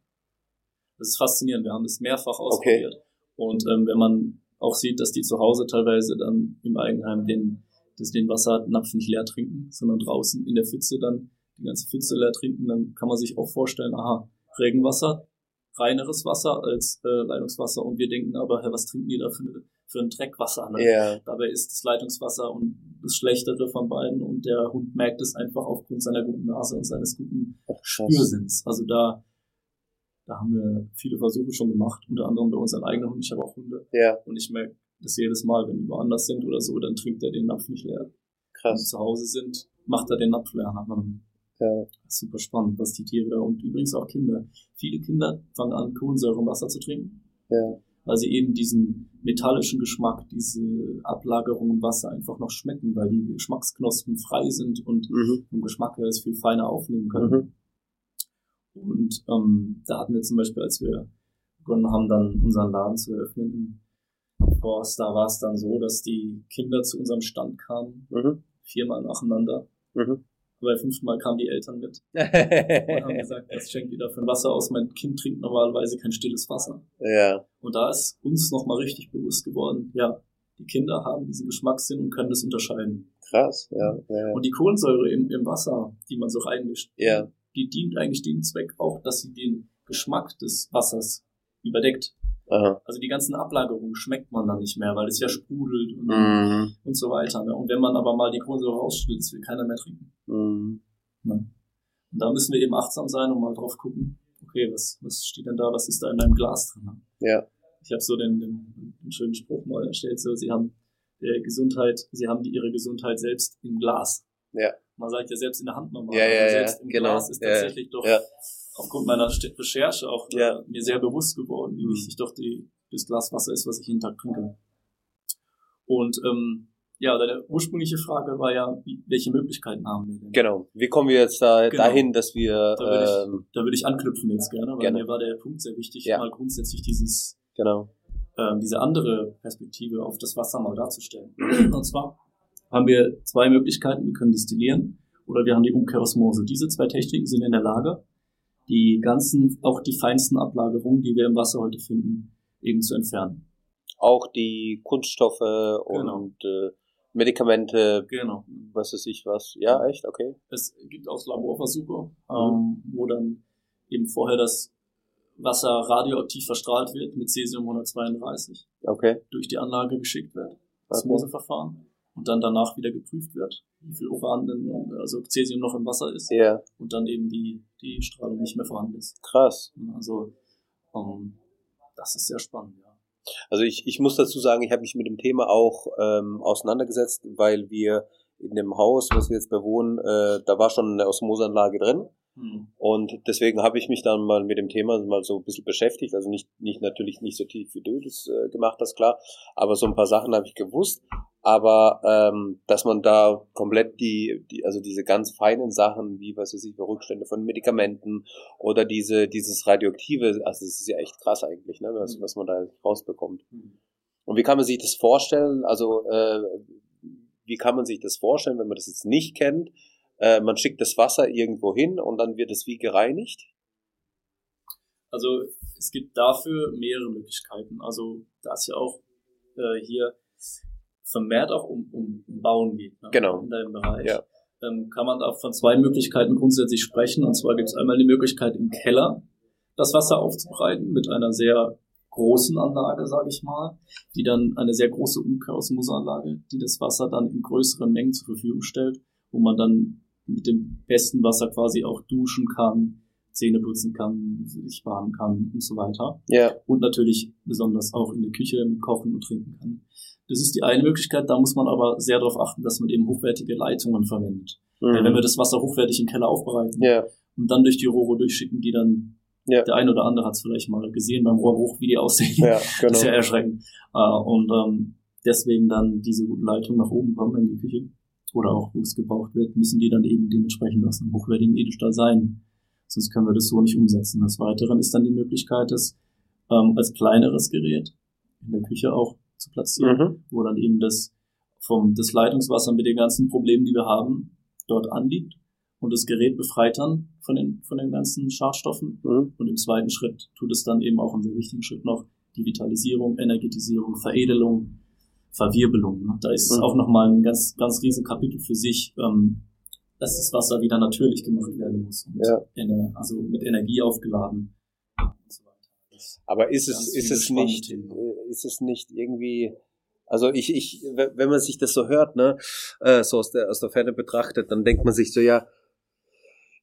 Das ist faszinierend. Wir haben das mehrfach ausprobiert. Okay. Und ähm, wenn man auch sieht, dass die zu Hause teilweise dann im Eigenheim den, das, den Wassernapf nicht leer trinken, sondern draußen in der Pfütze dann die ganze Pfütze leer trinken, dann kann man sich auch vorstellen, aha, Regenwasser, reineres Wasser als äh, Leitungswasser und wir denken aber, hey, was trinken die da für, für ein Dreckwasser? Ne? Yeah. Dabei ist das Leitungswasser und das Schlechtere von beiden und der Hund merkt es einfach aufgrund seiner guten Nase und seines guten Spürsinns. Also da, da haben wir viele Versuche schon gemacht, unter anderem bei unseren eigenen Hunden. Ich habe auch Hunde. Ja. Und ich merke das jedes Mal, wenn wir woanders sind oder so, dann trinkt er den Napf nicht leer. Krass. Wenn wir zu Hause sind, macht er den Napf leer. Ja. Super spannend, was die Tiere und übrigens auch Kinder. Viele Kinder fangen an, Kohlensäure im Wasser zu trinken. Ja weil sie eben diesen metallischen Geschmack, diese Ablagerung im Wasser einfach noch schmecken, weil die Geschmacksknospen frei sind und mhm. vom Geschmack her es viel feiner aufnehmen können. Mhm. Und ähm, da hatten wir zum Beispiel, als wir begonnen haben, dann unseren Laden zu eröffnen in Forst, da war es dann so, dass die Kinder zu unserem Stand kamen, mhm. viermal nacheinander, Mhm. Aber beim fünften Mal kamen die Eltern mit und haben gesagt, was schenkt ihr da für ein Wasser aus? Mein Kind trinkt normalerweise kein stilles Wasser. Ja. Und da ist uns nochmal richtig bewusst geworden, ja, die Kinder haben diesen Geschmackssinn und können das unterscheiden. Krass, ja. ja. Und die Kohlensäure im, im Wasser, die man so reinmischt, ja. die dient eigentlich dem Zweck auch, dass sie den Geschmack des Wassers überdeckt. Aha. Also die ganzen Ablagerungen schmeckt man dann nicht mehr, weil es ja sprudelt und, Mhm. und so weiter. Ne? Und wenn man aber mal die Kohlensäure rausschüttet, will keiner mehr trinken. Mhm. Ne? Und da müssen wir eben achtsam sein und mal drauf gucken, okay, was, was steht denn da, was ist da in meinem Glas drin? Ne? Ja. Ich habe so den, den, den schönen Spruch mal erstellt, so sie haben der Gesundheit, sie haben die, ihre Gesundheit selbst im Glas. Ja. Man sagt ja selbst in der Hand normal, Ja, ja, aber ja, selbst im genau. Glas ist Ja, tatsächlich doch ja. Aufgrund meiner Recherche auch äh, Ja. mir sehr bewusst geworden, wie Mhm. wichtig doch die, das Glas Wasser ist, was ich jeden Tag trinke. Und ähm, ja, deine ursprüngliche Frage war ja, wie, welche Möglichkeiten haben wir denn? Genau. Wie kommen wir jetzt da Genau. dahin, dass wir Da würde ich, ähm, da würde ich anknüpfen jetzt gerne, weil Gerne. mir war der Punkt sehr wichtig, Ja. mal grundsätzlich dieses genau. ähm, diese andere Perspektive auf das Wasser mal darzustellen. Und zwar haben wir zwei Möglichkeiten. Wir können destillieren oder wir haben die Umkehrosmose. Diese zwei Techniken sind in der Lage, die ganzen, auch die feinsten Ablagerungen, die wir im Wasser heute finden, eben zu entfernen. Auch die Kunststoffe Genau. und äh, Medikamente, Genau. was weiß ich was. Ja, echt? Okay. Es gibt auch Laborversuche, ähm, wo dann eben vorher das Wasser radioaktiv verstrahlt wird mit Cesium 132 Okay. durch die Anlage geschickt wird, das Okay. Moseverfahren, und dann danach wieder geprüft wird, wie viel Uran denn, also Cäsium noch im Wasser ist Ja, und dann eben die, die Strahlung nicht mehr vorhanden ist. krass. Also ähm, das ist sehr spannend, ja. Also ich, ich muss dazu sagen, ich habe mich mit dem Thema auch ähm, auseinandergesetzt, weil wir in dem Haus, was wir jetzt bewohnen, äh, da war schon eine Osmoseanlage drin. Hm. Und deswegen habe ich mich dann mal mit dem Thema mal so ein bisschen beschäftigt. Also nicht, nicht natürlich nicht so tief wie du das äh, gemacht hast, klar. Aber so ein paar Sachen habe ich gewusst. Aber ähm, dass man da komplett die, die, also diese ganz feinen Sachen, wie was weiß ich, Rückstände von Medikamenten oder diese, dieses Radioaktive, also das ist ja echt krass eigentlich, ne, was, was man da rausbekommt. Hm. Und wie kann man sich das vorstellen? Also äh, wie kann man sich das vorstellen, wenn man das jetzt nicht kennt? Äh, man schickt das Wasser irgendwo hin und dann wird es wie gereinigt? Also es gibt dafür mehrere Möglichkeiten. Also da es ja auch äh, hier vermehrt auch um, um, um Bauen geht, ne? Genau. in deinem Bereich, Ja. ähm, kann man da von zwei Möglichkeiten grundsätzlich sprechen. Und zwar gibt es einmal die Möglichkeit im Keller das Wasser aufzubereiten mit einer sehr großen Anlage, sage ich mal, die dann eine sehr große Umkehrosmoseanlage, die das Wasser dann in größeren Mengen zur Verfügung stellt, wo man dann mit dem besten Wasser quasi auch duschen kann, Zähne putzen kann, sich baden kann und so weiter. Ja. Und natürlich besonders auch in der Küche mit kochen und trinken kann. Das ist die eine Möglichkeit, da muss man aber sehr darauf achten, dass man eben hochwertige Leitungen verwendet. Weil wenn wir das Wasser hochwertig im Keller aufbereiten Mhm. ja. und dann durch die Rohre durchschicken, die dann, Ja. der ein oder andere hat es vielleicht mal gesehen beim Rohrbruch, wie die aussehen. Ja, Das genau. ist ja erschreckend. Äh, und ähm, deswegen dann diese guten Leitungen nach oben kommen in die Küche oder auch wo es gebraucht wird, müssen die dann eben dementsprechend aus einem hochwertigen Edelstahl sein. Sonst können wir das so nicht umsetzen. Des Weiteren ist dann die Möglichkeit, das ähm, als kleineres Gerät in der Küche auch zu platzieren, Mhm. wo dann eben das vom das Leitungswasser mit den ganzen Problemen, die wir haben, dort anliegt und das Gerät befreit dann von den von den ganzen Schadstoffen Mhm. und im zweiten Schritt tut es dann eben auch einen sehr wichtigen Schritt noch die Vitalisierung, Energetisierung, Veredelung, Verwirbelung. Ne? Da ist es Mhm. auch nochmal ein ganz, ganz riesen Kapitel für sich, ähm, dass das Wasser wieder natürlich gemacht werden muss. Ja. also mit Energie aufgeladen. So Aber ist es, ist es nicht, äh, ist es nicht irgendwie, also ich, ich, wenn man sich das so hört, ne, äh, so aus der, aus der Ferne betrachtet, dann denkt man sich so, ja,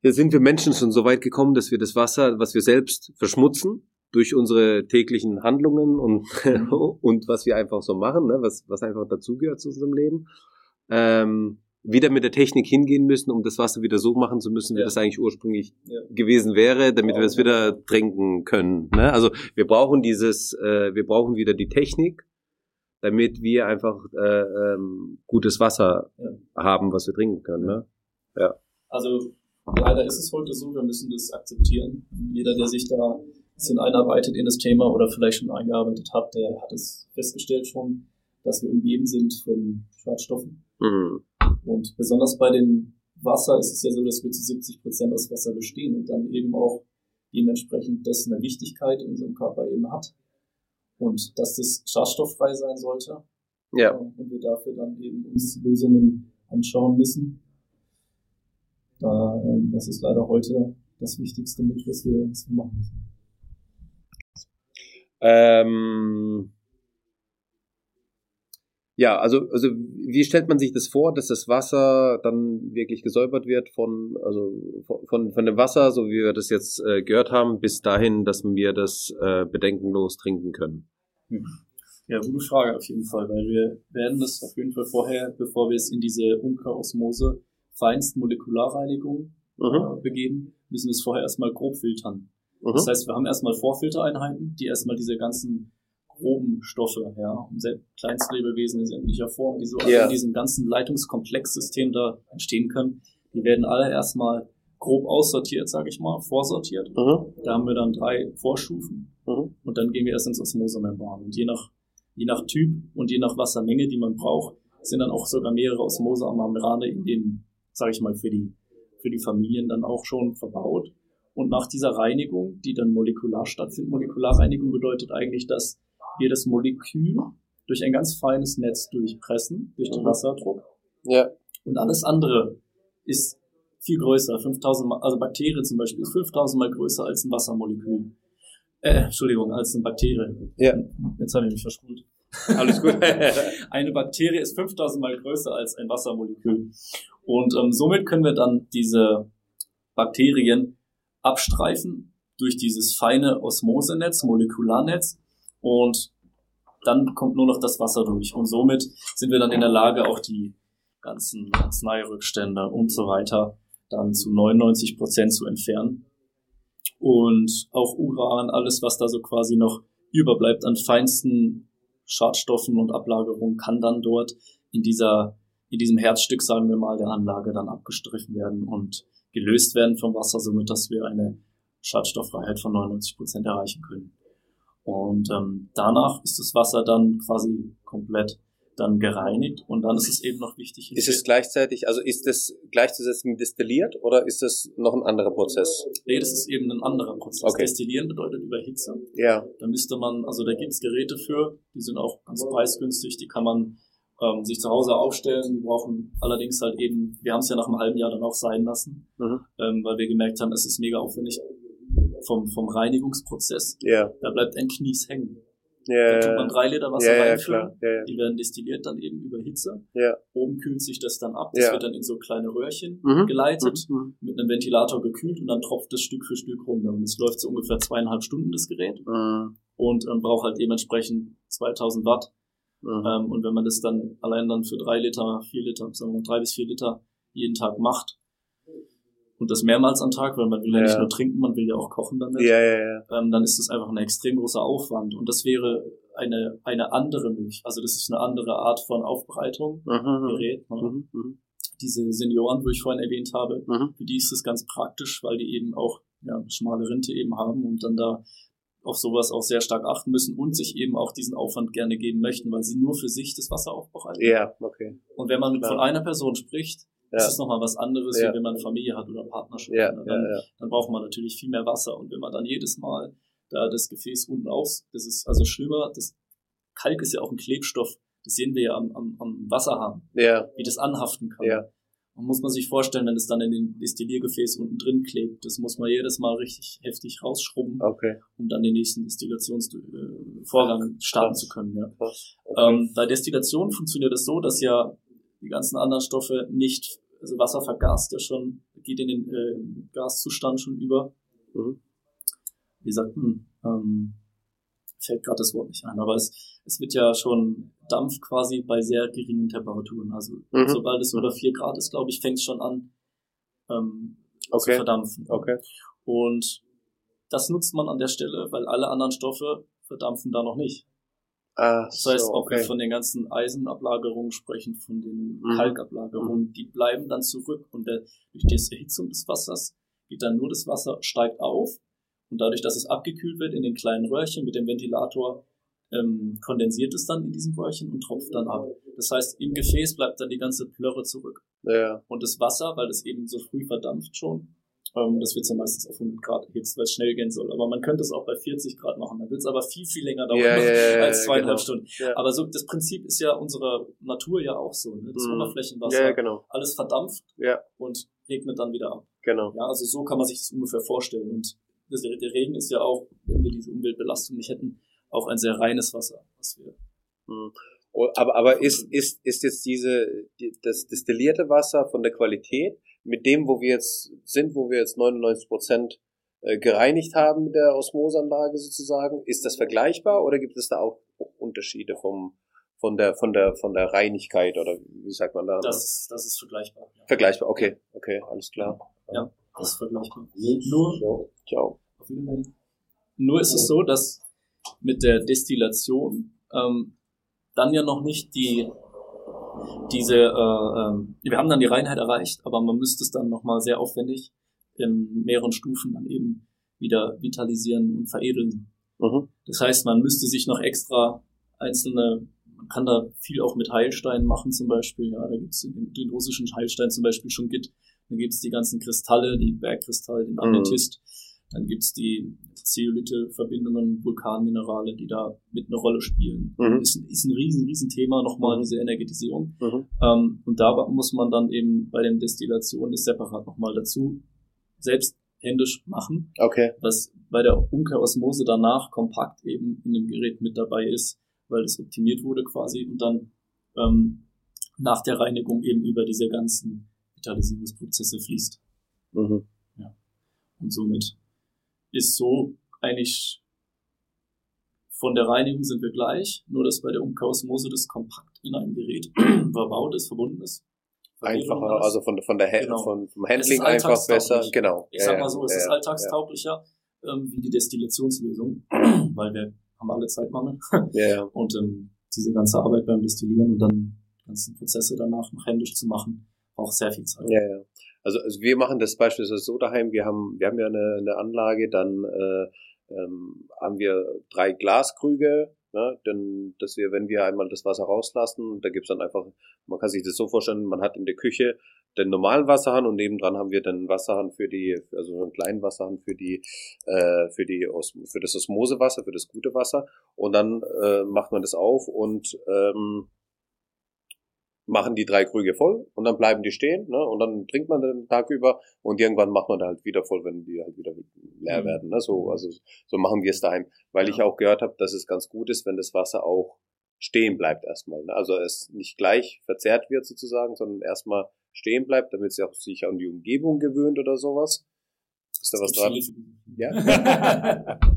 hier sind wir Menschen schon so weit gekommen, dass wir das Wasser, was wir selbst verschmutzen, durch unsere täglichen Handlungen und, und was wir einfach so machen, ne, was, was einfach dazugehört zu unserem Leben, ähm, wieder mit der Technik hingehen müssen, um das Wasser wieder so machen zu müssen, wie Ja. das eigentlich ursprünglich Ja. gewesen wäre, damit wir es Genau. wieder trinken können. Ne? Also wir brauchen dieses, äh, wir brauchen wieder die Technik, damit wir einfach äh, ähm, gutes Wasser Ja. haben, was wir trinken können. Ne? Also leider ist es heute so, wir müssen das akzeptieren. Jeder, der sich da ein bisschen einarbeitet in das Thema oder vielleicht schon eingearbeitet hat, der hat es festgestellt schon, dass wir umgeben sind von Schadstoffen. Mhm. Und besonders bei den Wasser ist es ja so, dass wir zu 70 Prozent aus Wasser bestehen und dann eben auch dementsprechend das eine Wichtigkeit in unserem Körper eben hat. Und dass das schadstofffrei sein sollte. Ja. Und wir dafür dann eben uns Lösungen anschauen müssen. Da, ähm, das ist leider heute das Wichtigste mit, was wir, was wir machen müssen. Ähm, ja, also, also wie stellt man sich das vor, dass das Wasser dann wirklich gesäubert wird von, also von, von dem Wasser, so wie wir das jetzt äh, gehört haben, bis dahin, dass wir das äh, bedenkenlos trinken können? Hm. Ja, gute Frage auf jeden Fall, weil wir werden das auf jeden Fall vorher, bevor wir es in diese Umkehrosmose feinst Molekularreinigung mhm. äh, begeben, müssen wir es vorher erstmal grob filtern. Mhm. Das heißt, wir haben erstmal Vorfiltereinheiten, die erstmal diese ganzen groben Stoffe, ja, um Kleinstlebewesen in sämtlicher Form, die so yeah. in diesem ganzen Leitungskomplexsystem da entstehen können, die werden alle erstmal grob aussortiert, sage ich mal, vorsortiert. Mhm. Da haben wir dann drei Vorstufen mhm. und dann gehen wir erst ins Osmosemembran. Und je nach, je nach Typ und je nach Wassermenge, die man braucht, sind dann auch sogar mehrere Osmosemembrane in dem, sage ich mal, für die, für die Familien dann auch schon verbaut. Und nach dieser Reinigung, die dann molekular stattfindet, Molekularreinigung bedeutet eigentlich, dass wir das Molekül durch ein ganz feines Netz durchpressen, durch den mhm. Wasserdruck. Ja. Und alles andere ist viel größer, 5000 Mal, also Bakterien zum Beispiel ist 5000 Mal größer als ein Wassermolekül. Äh, Entschuldigung, als eine Bakterie. Ja. Jetzt habe ich mich verspult. Alles gut. eine Bakterie ist 5000 Mal größer als ein Wassermolekül. Und ähm, somit können wir dann diese Bakterien abstreifen durch dieses feine Osmosenetz, Molekularnetz und dann kommt nur noch das Wasser durch. Und somit sind wir dann in der Lage, auch die ganzen Arzneirückstände und so weiter dann zu 99 Prozent zu entfernen. Und auch Uran, alles, was da so quasi noch überbleibt an feinsten Schadstoffen und Ablagerungen, kann dann dort in dieser, in diesem Herzstück, sagen wir mal, der Anlage dann abgestrichen werden und gelöst werden vom Wasser, somit dass wir eine Schadstofffreiheit von 99 Prozent erreichen können. Und ähm, danach ist das Wasser dann quasi komplett dann gereinigt und dann ist es eben noch wichtig. Ist es gleichzeitig, also ist das gleichzusetzen mit destilliert oder ist das noch ein anderer Prozess? Nee, das ist eben ein anderer Prozess. Okay. Destillieren bedeutet über Hitze. Ja. Da müsste man, also da gibt's Geräte für, die sind auch ganz preisgünstig, die kann man ähm, sich zu Hause aufstellen. Die brauchen allerdings halt eben, wir haben es ja nach einem halben Jahr dann auch sein lassen, mhm. ähm, weil wir gemerkt haben, es ist mega aufwendig vom, vom Reinigungsprozess. Ja. Da bleibt ein Knies hängen. Ja, da tut man drei Liter Wasser ja, reinfüllen. Ja, Die werden destilliert dann eben über Hitze. Oben kühlt sich das dann ab. Das wird dann in so kleine Röhrchen Mhm. geleitet, Mhm. mit einem Ventilator gekühlt und dann tropft das Stück für Stück runter. Und es läuft so ungefähr zweieinhalb Stunden, das Gerät. Mhm. Und ähm, braucht halt dementsprechend 2000 Watt. Mhm. Ähm, und wenn man das dann allein dann für drei Liter, vier Liter, sagen wir mal drei bis vier Liter jeden Tag macht, und das mehrmals am Tag, weil man will ja, Ja. nicht nur trinken, man will ja auch kochen damit Ja, ja, ja. ähm, dann ist das einfach ein extrem großer Aufwand. Und das wäre eine, eine andere Möglichkeit. Also das ist eine andere Art von Aufbereitung, Mhm. Gerät. Ne? Mhm. Mhm. Diese Senioren, wo ich vorhin erwähnt habe, Mhm. für die ist es ganz praktisch, weil die eben auch ja, schmale Rinte eben haben und dann da auf sowas auch sehr stark achten müssen und sich eben auch diesen Aufwand gerne geben möchten, weil sie nur für sich das Wasser aufbereiten. Ja, okay. Und wenn man Klar. von einer Person spricht, Ja. ist nochmal was anderes, wenn man Familie hat oder Partnerschaft. Ja, Ne? ja, Dann, dann braucht man natürlich viel mehr Wasser. Und wenn man dann jedes Mal da das Gefäß unten auf, das ist also schlimmer, das Kalk ist ja auch ein Klebstoff, das sehen wir ja am, am, am Wasserhahn, Ja, wie das anhaften kann. ja. Man muss man sich vorstellen, wenn es dann in den Destilliergefäß unten drin klebt, das muss man jedes Mal richtig heftig rausschrubben, Okay. um dann den nächsten Destillationsvorgang starten Krass. zu können. Ja. Krass. Okay. Ähm, bei Destillation funktioniert es so, dass ja die ganzen anderen Stoffe nicht, also Wasser vergast ja schon, geht in den äh, Gaszustand schon über. Mhm. Wie sagt man? Ähm, fällt gerade das Wort nicht ein, aber es, es wird ja schon Dampf quasi bei sehr geringen Temperaturen. Also Mhm. sobald es über 4 Grad ist, glaube ich, fängt es schon an ähm, zu Okay. verdampfen. Okay. Und das nutzt man an der Stelle, weil alle anderen Stoffe verdampfen da noch nicht. Ah, Das heißt, so, ob wir okay. von den ganzen Eisenablagerungen sprechen, von den Mhm. Kalkablagerungen, die bleiben dann zurück und der, durch die Erhitzung des Wassers geht dann nur das Wasser, steigt auf und dadurch, dass es abgekühlt wird in den kleinen Röhrchen mit dem Ventilator, ähm, kondensiert es dann in diesem Röhrchen und tropft dann ab. Das heißt, im Gefäß bleibt dann die ganze Plörre zurück. Ja. Und das Wasser, weil es eben so früh verdampft schon, ähm, das wird dann meistens auf 100 Grad erhitzt, weil es schnell gehen soll. Aber man könnte es auch bei 40 Grad machen. Dann wird es aber viel, viel länger dauern Ja, ja, ja, als zweieinhalb genau. Stunden. Aber so, das Prinzip ist ja unserer Natur ja auch so. Ne? Das Mhm. Oberflächenwasser, genau. alles verdampft und regnet dann wieder ab. genau. Ja, also so kann man sich das ungefähr vorstellen. Und der Regen ist ja auch, wenn wir diese Umweltbelastung nicht hätten, auch ein sehr reines Wasser, was wir. Oh, Aber, aber ist, ist, ist jetzt diese, die, das destillierte Wasser von der Qualität mit dem, wo wir jetzt sind, wo wir jetzt 99 Prozent äh, gereinigt haben mit der Osmoseanlage sozusagen, ist das vergleichbar oder gibt es da auch Unterschiede vom, von der, von der, von der Reinigkeit oder wie sagt man da? Das ist, das ist vergleichbar. Ja. Vergleichbar, okay, okay, alles klar. Ja, das ist vergleichbar. Nur, Ciao. Wiedersehen. Nur ist es so, dass mit der Destillation ähm, dann ja noch nicht die diese, äh, ähm, wir haben dann die Reinheit erreicht, aber man müsste es dann nochmal sehr aufwendig in mehreren Stufen dann eben wieder vitalisieren und veredeln. Mhm. Das heißt, man müsste sich noch extra einzelne, man kann da viel auch mit Heilsteinen machen zum Beispiel. Ja, da gibt's den, den russischen Heilstein zum Beispiel schon Git. Dann gibt's die ganzen Kristalle, die Bergkristall, den Amethyst. Dann gibt's die Zeolite-Verbindungen, Vulkanminerale, die da mit eine Rolle spielen. Mhm. Ist, ein- ist ein riesen, riesen Thema nochmal, Mhm. diese Energetisierung. Mhm. Ähm, und da muss man dann eben bei den Destillationen das separat nochmal dazu selbst händisch machen Okay. was bei der Umkehrosmose danach kompakt eben in dem Gerät mit dabei ist, weil das optimiert wurde quasi und dann ähm, nach der Reinigung eben über diese ganzen Vitalisierungsprozesse fließt. Mhm. Und somit ist so eigentlich von der Reinigung sind wir gleich, nur dass bei der Umkehrosmose das kompakt in einem Gerät verbaut ist, verbunden ist. Einfacher, also von, von der, Genau. vom, vom Handling einfach besser. Genau. Ich Ja, sag ja, mal so, es ja, ist ja. alltagstauglicher ähm, wie die Destillationslösung, weil wir haben alle Zeitmangel Ja, ja. und ähm, diese ganze Arbeit beim Destillieren und dann die ganzen Prozesse danach noch händisch zu machen, braucht sehr viel Zeit. Ja, ja. Also, also wir machen das beispielsweise so daheim, wir haben, wir haben ja eine, eine Anlage, dann äh, ähm, haben wir drei Glaskrüge, ne, denn dass wir, wenn wir einmal das Wasser rauslassen, da gibt's dann einfach, man kann sich das so vorstellen, man hat in der Küche den normalen Wasserhahn und nebendran haben wir dann Wasserhahn für die, also einen kleinen Wasserhahn für die, äh, für die für das Osmosewasser, für das gute Wasser. Und dann äh, macht man das auf und ähm, machen die drei Krüge voll und dann bleiben die stehen, ne? Und dann trinkt man den Tag über und irgendwann macht man da halt wieder voll, wenn die halt wieder leer Mhm. werden. Ne? So, also so machen wir es daheim. Weil ich Ja. auch gehört habe, dass es ganz gut ist, wenn das Wasser auch stehen bleibt erstmal. Ne? Also es nicht gleich verzehrt wird sozusagen, sondern erstmal stehen bleibt, damit sie auch sich an die Umgebung gewöhnt oder sowas. Ist da was dran? Ja.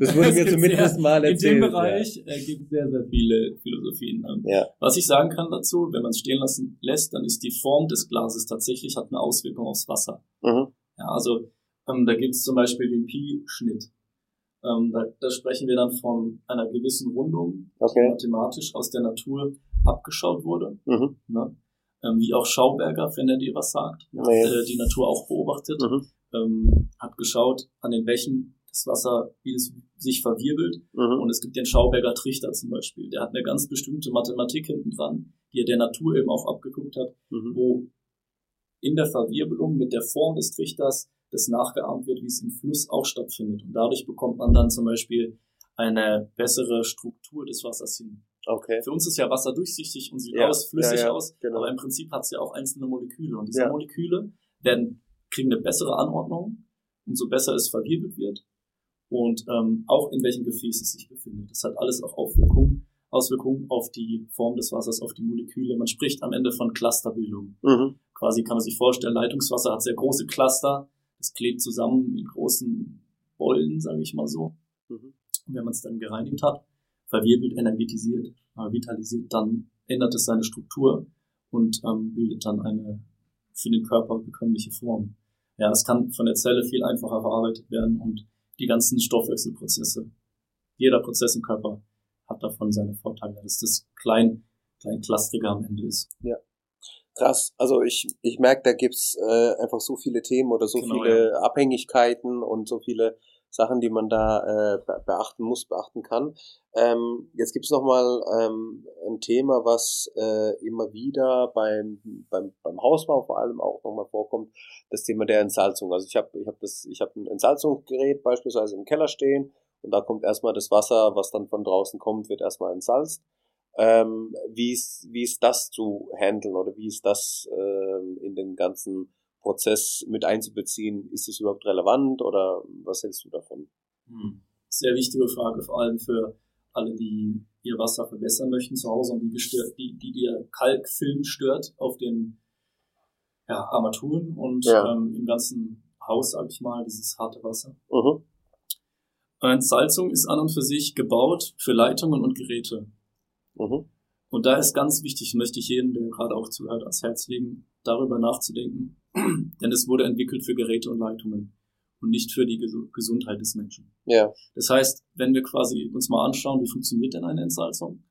Das wurde mir zumindest sehr, mal erzählt. In dem Bereich äh, gibt es sehr, sehr viele Philosophien. Ähm, Ja. Was ich sagen kann dazu, wenn man es stehen lassen lässt, dann ist die Form des Glases tatsächlich hat eine Auswirkung aufs Wasser. ja. Mhm. Ja, also ähm, da gibt es zum Beispiel den Pi-Schnitt. Ähm, da, da sprechen wir dann von einer gewissen Rundung, die Okay. mathematisch aus der Natur abgeschaut wurde. Mhm. Ne? Ähm, wie auch Schauberger, wenn er dir was sagt, Nee. hat äh, die Natur auch beobachtet, Mhm. Ähm, hat geschaut an den Bächen das Wasser, wie es sich verwirbelt. Mhm. Und es gibt den Schauberger Trichter zum Beispiel. Der hat eine ganz bestimmte Mathematik hinten dran, die er der Natur eben auch abgeguckt hat, Mhm. wo in der Verwirbelung mit der Form des Trichters das nachgeahmt wird, wie es im Fluss auch stattfindet. Und dadurch bekommt man dann zum Beispiel eine bessere Struktur des Wassers hin. Okay. Für uns ist ja Wasser durchsichtig und sieht Ja, aus, flüssig ja, ja, aus, genau. aber im Prinzip hat es ja auch einzelne Moleküle. Und diese. Moleküle werden, kriegen eine bessere Anordnung, umso besser es verwirbelt wird. Und ähm, auch in welchem Gefäß es sich befindet. Das hat alles auch Auswirkungen, Auswirkungen auf die Form des Wassers, auf die Moleküle. Man spricht am Ende von Clusterbildung. Mhm. Quasi kann man sich vorstellen, Leitungswasser hat sehr große Cluster. Es klebt zusammen in großen Bollen, sage ich mal so. Mhm. Und wenn man es dann gereinigt hat, verwirbelt, energetisiert, äh, vitalisiert, dann ändert es seine Struktur und ähm, bildet dann eine für den Körper bekömmliche Form. Ja, es kann von der Zelle viel einfacher verarbeitet werden und die ganzen Stoffwechselprozesse, jeder Prozess im Körper hat davon seine Vorteile, dass das klein, klein clustriger am Ende ist. Krass, also ich, ich merke, da gibt's äh, einfach so viele Themen oder so Genau, viele Abhängigkeiten und so viele Sachen, die man da äh, beachten muss, beachten kann. Ähm, jetzt gibt es nochmal ähm, ein Thema, was äh, immer wieder beim, beim, beim Hausbau vor allem auch nochmal vorkommt, das Thema der Entsalzung. Also ich habe ich hab das, ich habe ein Entsalzungsgerät beispielsweise im Keller stehen und da kommt erstmal das Wasser, was dann von draußen kommt, wird erstmal entsalzt. Ähm, wie, ist, wie ist das zu handeln oder wie ist das ähm, in den ganzen Prozess mit einzubeziehen? Ist es überhaupt relevant oder was hältst du davon? Hm. Sehr wichtige Frage, vor allem für alle, die ihr Wasser verbessern möchten zu Hause und die, gestört, die, die der Kalkfilm stört auf den ja, Armaturen und ja. ähm, im ganzen Haus, sag ich mal, dieses harte Wasser. Mhm. Entsalzung ist an und für sich gebaut für Leitungen und Geräte. Mhm. Und da ist ganz wichtig, möchte ich jedem, der gerade auch zuhört, ans Herz legen, darüber nachzudenken, denn es wurde entwickelt für Geräte und Leitungen und nicht für die Gesundheit des Menschen. Ja. Das heißt, wenn wir quasi uns mal anschauen, wie funktioniert denn eine Entsalzung,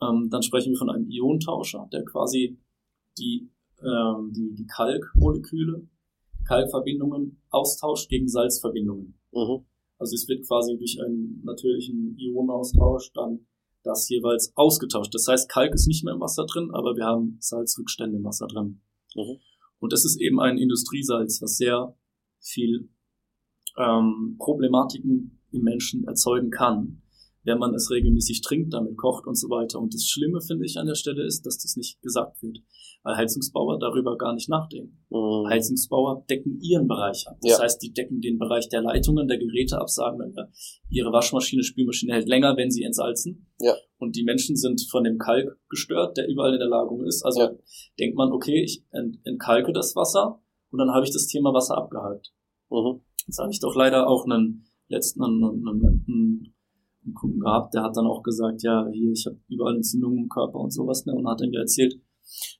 ähm, dann sprechen wir von einem Ionentauscher, der quasi die, ähm, die, die Kalkmoleküle, Kalkverbindungen austauscht gegen Salzverbindungen. Mhm. Also es wird quasi durch einen natürlichen Ionenaustausch dann das jeweils ausgetauscht. Das heißt, Kalk ist nicht mehr im Wasser drin, aber wir haben Salzrückstände im Wasser drin. Mhm. Und das ist eben ein Industriesalz, was sehr viel ähm, Problematiken im Menschen erzeugen kann wenn man es regelmäßig trinkt, damit kocht und so weiter. Und das Schlimme, finde ich, an der Stelle ist, dass das nicht gesagt wird, weil Heizungsbauer darüber gar nicht nachdenken. Mhm. Heizungsbauer decken ihren Bereich ab. Das ja. heißt, die decken den Bereich der Leitungen, der Geräte ab, sagen dann, ja, ihre Waschmaschine, Spülmaschine hält länger, wenn sie entsalzen. Ja. Und die Menschen sind von dem Kalk gestört, der überall in der Lagerung ist. Also ja. denkt man, okay, ich entkalke das Wasser und dann habe ich das Thema Wasser abgehakt. Mhm. Jetzt habe ich doch leider auch einen letzten einen, einen, einen einen Kunden gehabt, der hat dann auch gesagt, ja, hier, ich habe überall Entzündungen im Körper und sowas, ne? Und hat dann mir erzählt,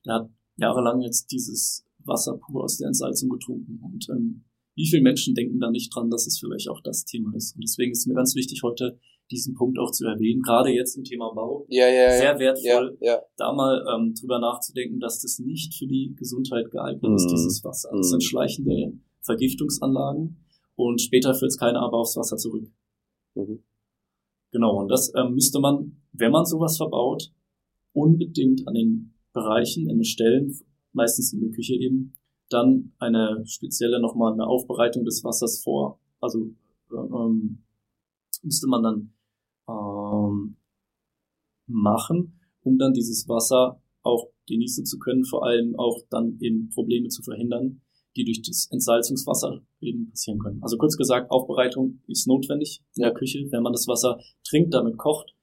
der hat jahrelang jetzt dieses Wasser pur aus der Entsalzung getrunken. Und ähm, wie viele Menschen denken da nicht dran, dass es vielleicht auch das Thema ist? Und deswegen ist es mir ganz wichtig, heute diesen Punkt auch zu erwähnen, gerade jetzt im Thema Bau. Ja, ja, ja. Sehr wertvoll, ja, ja. da mal ähm, drüber nachzudenken, dass das nicht für die Gesundheit geeignet mhm. ist, dieses Wasser. Das sind mhm. schleichende Vergiftungsanlagen und später führt es keiner aber aufs Wasser zurück. Mhm. Genau, und das ähm, müsste man, wenn man sowas verbaut, unbedingt an den Bereichen, in den Stellen, meistens in der Küche eben, dann eine spezielle nochmal eine Aufbereitung des Wassers vor, also ähm, müsste man dann ähm, machen, um dann dieses Wasser auch genießen zu können, vor allem auch dann eben Probleme zu verhindern, die durch das Entsalzungswasser eben passieren können. Also kurz gesagt, Aufbereitung ist notwendig in der Küche. Wenn man das Wasser trinkt, damit kocht,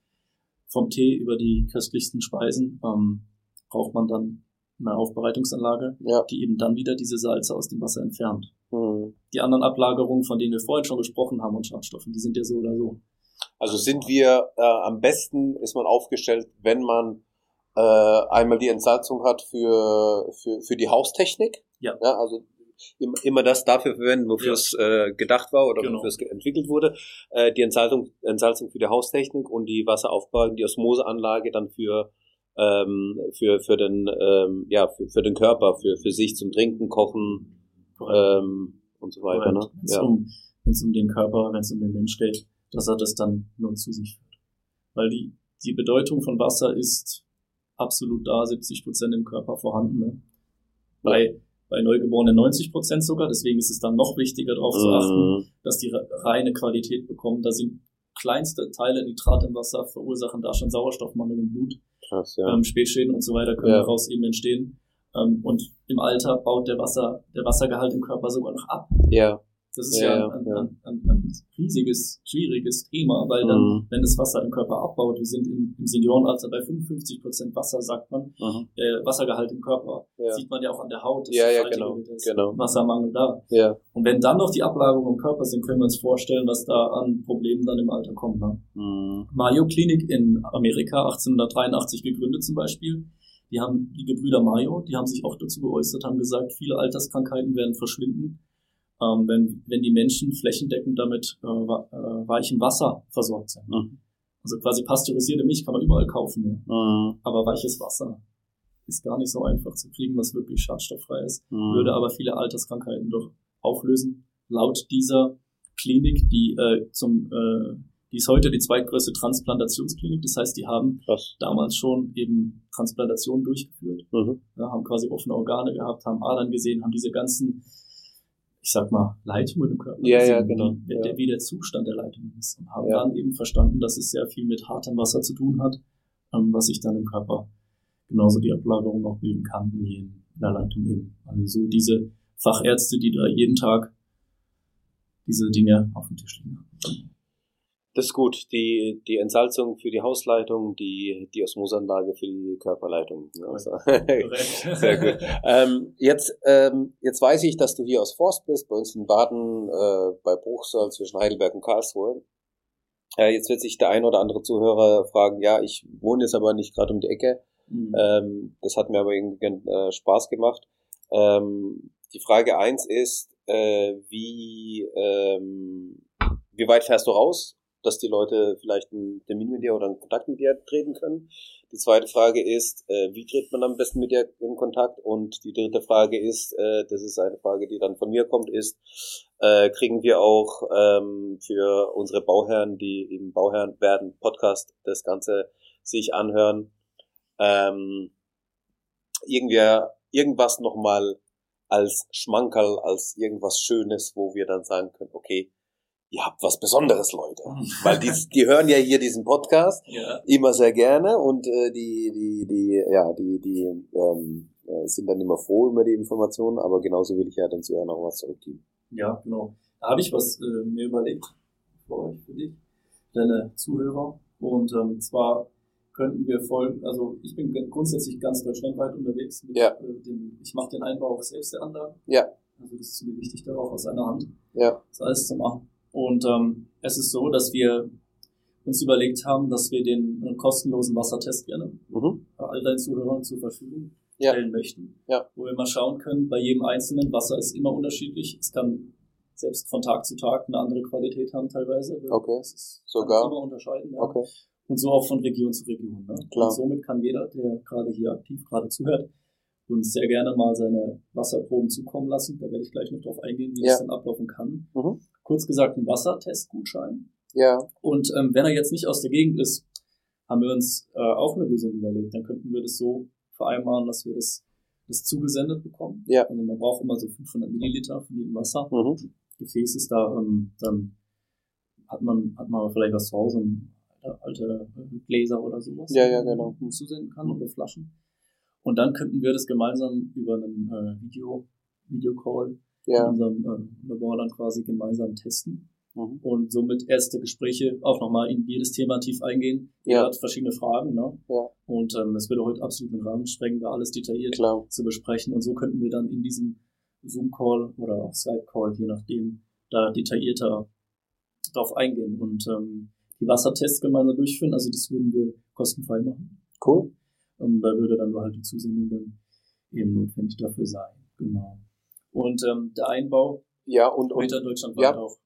vom Tee über die köstlichsten Speisen, ähm, braucht man dann eine Aufbereitungsanlage, ja. die eben dann wieder diese Salze aus dem Wasser entfernt. Mhm. Die anderen Ablagerungen, von denen wir vorhin schon gesprochen haben und Schadstoffen, die sind ja so oder so. Also sind wir äh, am besten ist man aufgestellt, wenn man äh, einmal die Entsalzung hat für, für, für die Haustechnik. Ja. ja also immer das dafür verwenden, wofür ja. es äh, gedacht war oder genau. wofür es entwickelt wurde. Äh, die Entsalzung, Entsalzung für die Haustechnik und die Wasseraufbereitung, die Osmoseanlage dann für ähm, für für den ähm, ja für, für den Körper, für für sich zum Trinken, Kochen ähm, und so weiter. Ne? Wenn es ja. um, wenn's um den Körper, wenn es um den Mensch geht, dass er das dann nur zu sich führt. Weil die die Bedeutung von Wasser ist absolut da, 70 Prozent im Körper vorhanden. Ne? Bei bei Neugeborenen 90 Prozent sogar. Deswegen ist es dann noch wichtiger darauf zu achten, mhm. dass die reine Qualität bekommen. Da sind kleinste Teile Nitrat im Wasser verursachen da schon Sauerstoffmangel im Blut. Krass, ja. ähm, Spätschäden und so weiter können ja. daraus eben entstehen. Ähm, und im Alter baut der Wasser, der Wassergehalt im Körper sogar noch ab. Ja. Das ist ja, ja ein, ja. Ein, ein, ein, riesiges, schwieriges Thema, weil dann, mhm. wenn das Wasser im Körper abbaut, wir sind im, im Seniorenalter bei 55 Prozent Wasser, sagt man, mhm. äh, Wassergehalt im Körper, ja. sieht man ja auch an der Haut, ja, ja, genau, genau. Wassermangel da. Ja. Und wenn dann noch die Ablagerungen im Körper sind, können wir uns vorstellen, was da an Problemen dann im Alter kommt. Ne? Mhm. Mayo Klinik in Amerika, 1883 gegründet zum Beispiel, die haben die Gebrüder Mayo, die haben sich auch dazu geäußert, haben gesagt, viele Alterskrankheiten werden verschwinden ähm, wenn, wenn die Menschen flächendeckend damit äh, äh, weichem Wasser versorgt sind. Mhm. Also quasi pasteurisierte Milch kann man überall kaufen, ja. Mhm. aber weiches Wasser ist gar nicht so einfach zu kriegen, was wirklich schadstofffrei ist, mhm. würde aber viele Alterskrankheiten doch auflösen. Laut dieser Klinik, die äh, zum äh, die ist heute die zweitgrößte Transplantationsklinik. Das heißt, die haben Krass. damals schon eben Transplantationen durchgeführt, mhm. ja, haben quasi offene Organe gehabt, haben Adern gesehen, haben diese ganzen, ich sag mal, Leitungen im Körper ja, ja, genau. wie, ja. wie der Zustand der Leitungen ist. Und haben ja. dann eben verstanden, dass es sehr viel mit hartem Wasser zu tun hat, ähm, was sich dann im Körper genauso die Ablagerung auch bilden kann wie in der Leitung eben. Also so diese Fachärzte, die da jeden Tag diese Dinge auf dem Tisch liegen haben. Das ist gut. Die, die Entsalzung für die Hausleitung, die, die Osmosanlage für die Körperleitung. Also, sehr gut. Ähm, jetzt, ähm, jetzt weiß ich, dass du hier aus Forst bist, bei uns in Baden, äh, bei Bruchsal zwischen Heidelberg und Karlsruhe. Äh, jetzt wird sich der ein oder andere Zuhörer fragen, ja, ich wohne jetzt aber nicht gerade um die Ecke. Mhm. Ähm, das hat mir aber irgendwie äh, Spaß gemacht. Ähm, die Frage eins ist, äh, wie, ähm, wie weit fährst du raus? Dass die Leute vielleicht einen Termin mit dir oder einen Kontakt mit dir treten können. Die zweite Frage ist, äh, wie tritt man am besten mit dir in Kontakt? Und die dritte Frage ist, äh, das ist eine Frage, die dann von mir kommt, ist, äh, kriegen wir auch ähm, für unsere Bauherren, die im Bauherren werden Podcast das Ganze sich anhören, ähm, irgendwie irgendwas nochmal als Schmankerl, als irgendwas Schönes, wo wir dann sagen können, okay, ihr habt was Besonderes, Leute. Weil die, die hören ja hier diesen Podcast ja. immer sehr gerne und äh, die, die, die, ja, die, die ähm, äh, sind dann immer froh über die Informationen, aber genauso will ich ja den Zuhörern auch was zurückgeben. Ja, genau. Da habe ich was äh, mir überlegt für euch, für dich, deine Zuhörer. Und ähm, zwar könnten wir folgen, also ich bin grundsätzlich ganz deutschlandweit unterwegs. Mit, ja. äh, dem, ich mache den Einbau auch selbst der Anlage. Ja. Also das ist mir wichtig, da auch aus einer Hand ja. das alles zu machen. Und ähm, es ist so, dass wir uns überlegt haben, dass wir den einen kostenlosen Wassertest gerne mhm. all deinen Zuhörern zur Verfügung ja. stellen möchten. Ja. Wo wir mal schauen können, bei jedem einzelnen Wasser ist immer unterschiedlich. Es kann selbst von Tag zu Tag eine andere Qualität haben teilweise. Okay. Ist, Sogar. immer unterscheiden. Ja. Okay. Und so auch von Region zu Region. Ne? Klar. Und somit kann jeder, der gerade hier aktiv gerade zuhört, uns sehr gerne mal seine Wasserproben zukommen lassen. Da werde ich gleich noch drauf eingehen, wie ja. das dann ablaufen kann. Mhm. Kurz gesagt, ein Wassertestgutschein. Ja. Und ähm, wenn er jetzt nicht aus der Gegend ist, haben wir uns äh, auch eine Lösung überlegt. Dann könnten wir das so vereinbaren, dass wir das, das zugesendet bekommen. Ja. Also man braucht immer so 500 Milliliter von jedem Wasser. Mhm. Gefäß ist da, ähm, dann hat man, hat man vielleicht was zu Hause, alte, Gläser oder sowas, ja, ja, genau. zusenden kann oder Flaschen. Und dann könnten wir das gemeinsam über einen äh, Video, Videocall ja. in unserem äh, Labor dann quasi gemeinsam testen. Mhm. Und somit erste Gespräche auch nochmal in jedes Thema tief eingehen. Ja. Er hat verschiedene Fragen, ne? Ja. Und ähm, es würde heute absolut den Rahmen sprengen, da alles detailliert Klar. zu besprechen. Und so könnten wir dann in diesem Zoom-Call oder auch Skype-Call, je nachdem, da detaillierter drauf eingehen und ähm, die Wassertests gemeinsam durchführen. Also das würden wir kostenfrei machen. Cool. Ähm, da würde dann halt die Zusendung dann eben notwendig dafür sein. Genau. Und ähm, der Einbau ja, und, und deutschlandweit ja, auch.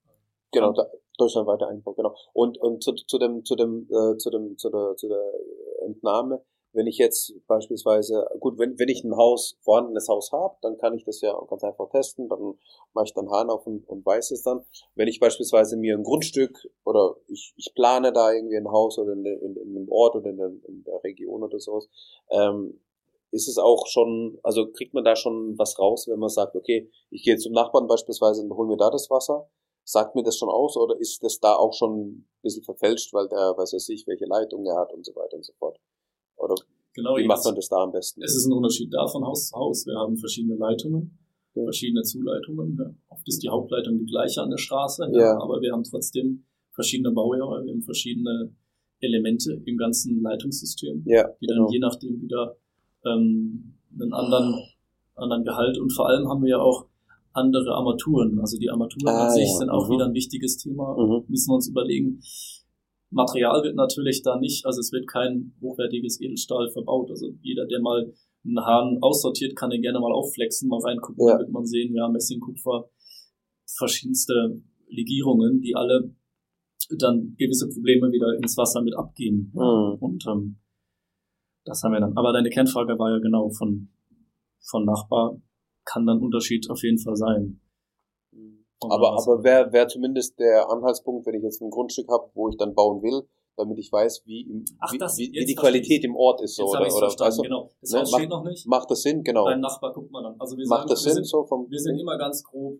Genau, da, deutschlandweiter Einbau, genau. Und, und zu, zu dem, zu dem, äh, zu dem, zu der, zu der Entnahme, wenn ich jetzt beispielsweise, gut, wenn, wenn ich ein Haus, vorhandenes Haus habe, dann kann ich das ja ganz einfach testen, dann mache ich dann Hahn auf und, und weiß es dann. Wenn ich beispielsweise mir ein Grundstück oder ich, ich plane da irgendwie ein Haus oder in, in, in einem Ort oder in der, in der Region oder sowas, ähm, ist es auch schon, also kriegt man da schon was raus, wenn man sagt, okay, ich gehe zum Nachbarn beispielsweise und hol mir da das Wasser. Sagt mir das schon aus oder ist das da auch schon ein bisschen verfälscht, weil der weiß ja sich, welche Leitung er hat und so weiter und so fort? Oder genau, wie macht man das da am besten? Es ist ein Unterschied da von Haus zu Haus. Wir haben verschiedene Leitungen, ja. verschiedene Zuleitungen. Ja. Oft ist die Hauptleitung die gleiche an der Straße, ja. aber wir haben trotzdem verschiedene Baujahre, wir haben verschiedene Elemente im ganzen Leitungssystem, die dann genau. je nachdem wieder ähm, einen anderen, anderen Gehalt und vor allem haben wir ja auch andere Armaturen. Also die Armaturen ah, an sich sind auch mhm. wieder ein wichtiges Thema. Mhm. Müssen wir uns überlegen, Material wird natürlich da nicht, also es wird kein hochwertiges Edelstahl verbaut. Also jeder, der mal einen Hahn aussortiert, kann den gerne mal aufflexen, mal reingucken, ja. wird man sehen, ja, Messing, Kupfer, verschiedenste Legierungen, die alle dann gewisse Probleme wieder ins Wasser mit abgeben. Mhm. Und ähm, das haben wir dann. Aber deine Kernfrage war ja genau von, von Nachbar, kann dann Unterschied auf jeden Fall sein. Aber, aber wäre wär zumindest der Anhaltspunkt, wenn ich jetzt ein Grundstück habe, wo ich dann bauen will, damit ich weiß, wie, im, Ach, wie, das, wie, wie die Qualität im Ort ist. So, oder, oder, weißt du, genau. Das ne, steht noch nicht. Macht das Sinn, genau. Dein Nachbar guckt man dann. Also wir macht sagen, das Sinn? Sind, so vom wir sind immer ganz grob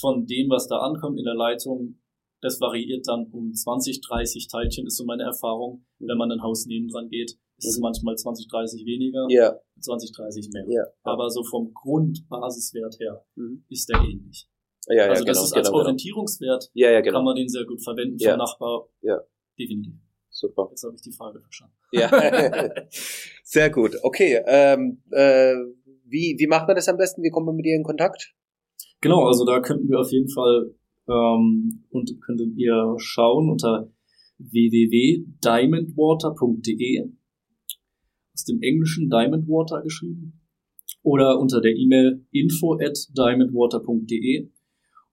von dem, was da ankommt in der Leitung. Das variiert dann um 20, 30 Teilchen, ist so meine Erfahrung. Wenn man ein Haus nebendran geht, ist es manchmal 20, 30 weniger, ja. 20, 30 mehr. Ja. Aber so vom Grundbasiswert her mhm. ist der ähnlich. Ja, ja, also das genau, ist als genau, Orientierungswert, ja, ja, genau. kann man den sehr gut verwenden ja. vom Nachbar. Ja. Definitiv. Super. Jetzt habe ich die Frage verstanden. Ja, sehr gut. Okay, ähm, äh, wie, wie macht man das am besten? Wie kommt man mit dir in Kontakt? Genau, also da könnten wir auf jeden Fall ähm, und könntet ihr schauen unter www.diamondwater.de aus dem Englischen Diamondwater geschrieben oder unter der E-Mail info at diamondwater.de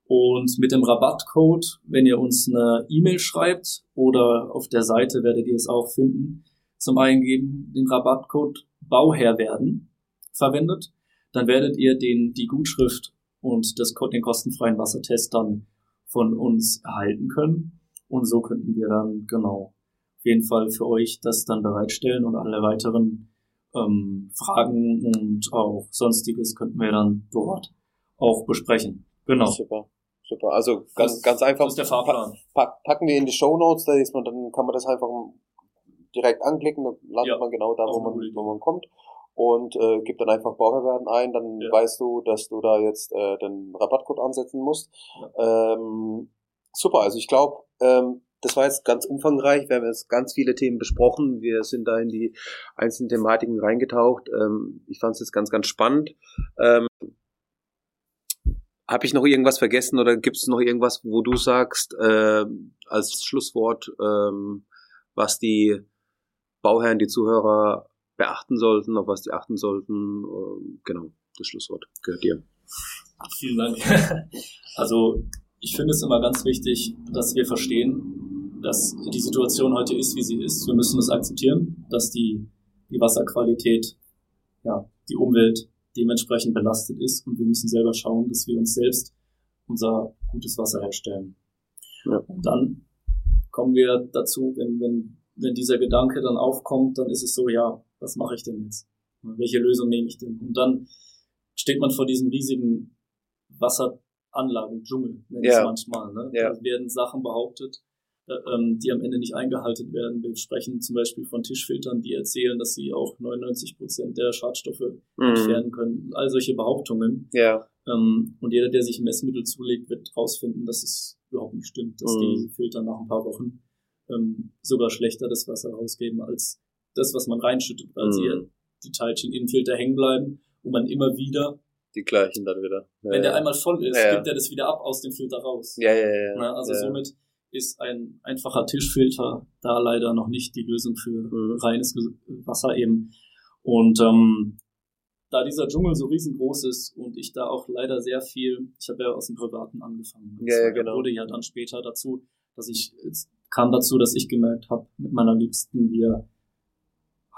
und mit dem Rabattcode, wenn ihr uns eine E-Mail schreibt oder auf der Seite werdet ihr es auch finden, zum Eingeben den Rabattcode Bauherr werden verwendet, dann werdet ihr den, die Gutschrift und das, den kostenfreien Wassertest dann von uns erhalten können. Und so könnten wir dann genau jeden Fall für euch das dann bereitstellen und alle weiteren ähm, Fragen und auch sonstiges könnten wir dann dort auch besprechen. Genau. Super. Super. Also ganz, das, ganz einfach. Das ist der Fahrplan. Pa packen wir in die Show Notes, da ist man, dann kann man das einfach direkt anklicken, dann landet ja, man genau da, wo man, wo man kommt und äh, gibt dann einfach Bauherrwerden ein, dann ja. weißt du, dass du da jetzt äh, den Rabattcode ansetzen musst. Ja. Ähm, super, also ich glaube, ähm, das war jetzt ganz umfangreich. Wir haben jetzt ganz viele Themen besprochen. Wir sind da in die einzelnen Thematiken reingetaucht. Ähm, ich fand es jetzt ganz, ganz spannend. Ähm, habe ich noch irgendwas vergessen oder gibt es noch irgendwas, wo du sagst, äh, als Schlusswort, ähm, was die Bauherren, die Zuhörer beachten sollten, auf was die achten sollten? Äh, genau, das Schlusswort gehört dir. Vielen Dank. Also ich finde es immer ganz wichtig, dass wir verstehen, dass die Situation heute ist, wie sie ist. Wir müssen es akzeptieren, dass die, die Wasserqualität, ja, die Umwelt dementsprechend belastet ist und wir müssen selber schauen, dass wir uns selbst unser gutes Wasser herstellen. Ja. Und dann kommen wir dazu, wenn, wenn, wenn dieser Gedanke dann aufkommt, dann ist es so, ja, was mache ich denn jetzt? Welche Lösung nehme ich denn? Und dann steht man vor diesem riesigen Wasseranlagen, Dschungel, nenne ich es manchmal. Ne? Ja. Da werden Sachen behauptet, die am Ende nicht eingehalten werden. Wir sprechen zum Beispiel von Tischfiltern, die erzählen, dass sie auch 99 Prozent der Schadstoffe mm. entfernen können. All solche Behauptungen. Ja. Ähm, und jeder, der sich Messmittel zulegt, wird herausfinden, dass es überhaupt nicht stimmt, dass mm. die Filter nach ein paar Wochen ähm, sogar schlechter das Wasser rausgeben als das, was man reinschüttet, weil mm. sie die Teilchen im Filter hängen bleiben und man immer wieder die gleichen dann wieder. Ja, wenn der einmal voll ist, ja, gibt er das wieder ab aus dem Filter raus. Ja, ja, ja. also somit ist ein einfacher Tischfilter da leider noch nicht die Lösung für mhm. reines Wasser eben. Und ähm, da dieser Dschungel so riesengroß ist und ich da auch leider sehr viel, ich habe ja aus dem Privaten angefangen. Ja, ja, genau. wurde ja dann später dazu, dass ich, es kam dazu, dass ich gemerkt habe, mit meiner Liebsten, wir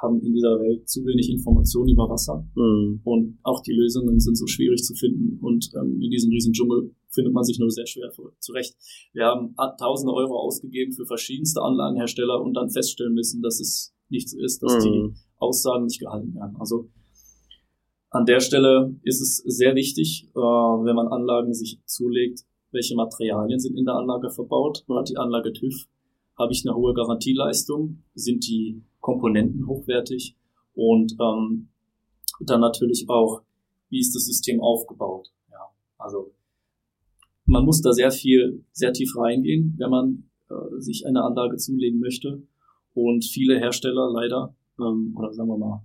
haben in dieser Welt zu wenig Informationen über Wasser mhm. und auch die Lösungen sind so schwierig zu finden und ähm, in diesem riesen Dschungel findet man sich nur sehr schwer zurecht. Wir haben tausende Euro ausgegeben für verschiedenste Anlagenhersteller und dann feststellen müssen, dass es nichts ist, dass mhm. die Aussagen nicht gehalten werden. Also an der Stelle ist es sehr wichtig, äh, wenn man Anlagen sich zulegt, welche Materialien sind in der Anlage verbaut, hat die Anlage TÜV, habe ich eine hohe Garantieleistung, sind die Komponenten hochwertig und ähm, dann natürlich auch, wie ist das System aufgebaut. Ja, also man muss da sehr viel, sehr tief reingehen, wenn man äh, sich eine Anlage zulegen möchte. Und viele Hersteller leider, ähm, oder sagen wir mal,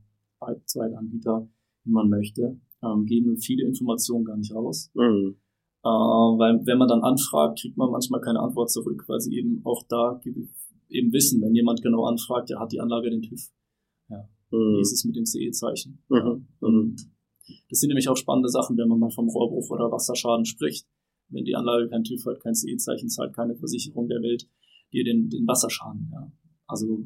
Zweitanbieter, wie man möchte, ähm, geben viele Informationen gar nicht raus. Mhm. Äh, weil wenn man dann anfragt, kriegt man manchmal keine Antwort zurück, weil sie eben auch da eben wissen, wenn jemand genau anfragt, ja, hat die Anlage den TÜV. Ja. Mhm. Wie ist es mit dem CE-Zeichen? Mhm. Mhm. Das sind nämlich auch spannende Sachen, wenn man mal vom Rohrbruch oder Wasserschaden spricht wenn die Anlage kein TÜV hat, kein CE-Zeichen zahlt, keine Versicherung der Welt dir den, den Wasserschaden. Ja. Also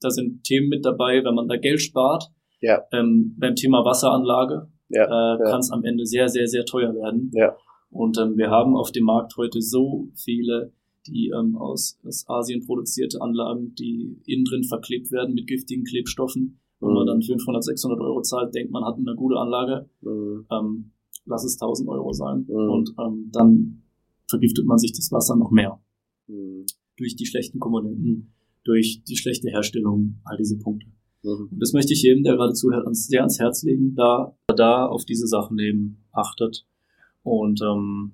da sind Themen mit dabei, wenn man da Geld spart. Ja. Ähm, beim Thema Wasseranlage ja, äh, ja. kann es am Ende sehr, sehr, sehr teuer werden. Ja. Und ähm, wir haben auf dem Markt heute so viele, die ähm, aus, aus Asien produzierte Anlagen, die innen drin verklebt werden mit giftigen Klebstoffen. Wenn man mhm. dann 500, 600 Euro zahlt, denkt man hat eine gute Anlage. Mhm. Ähm, lass es 1000 Euro sein. Mhm. Und ähm, dann vergiftet man sich das Wasser noch mehr. Mhm. Durch die schlechten Komponenten, durch die schlechte Herstellung, all diese Punkte. Mhm. Und das möchte ich jedem, der gerade zuhört, sehr ans Herz legen, da, da auf diese Sachen eben achtet. Und ähm,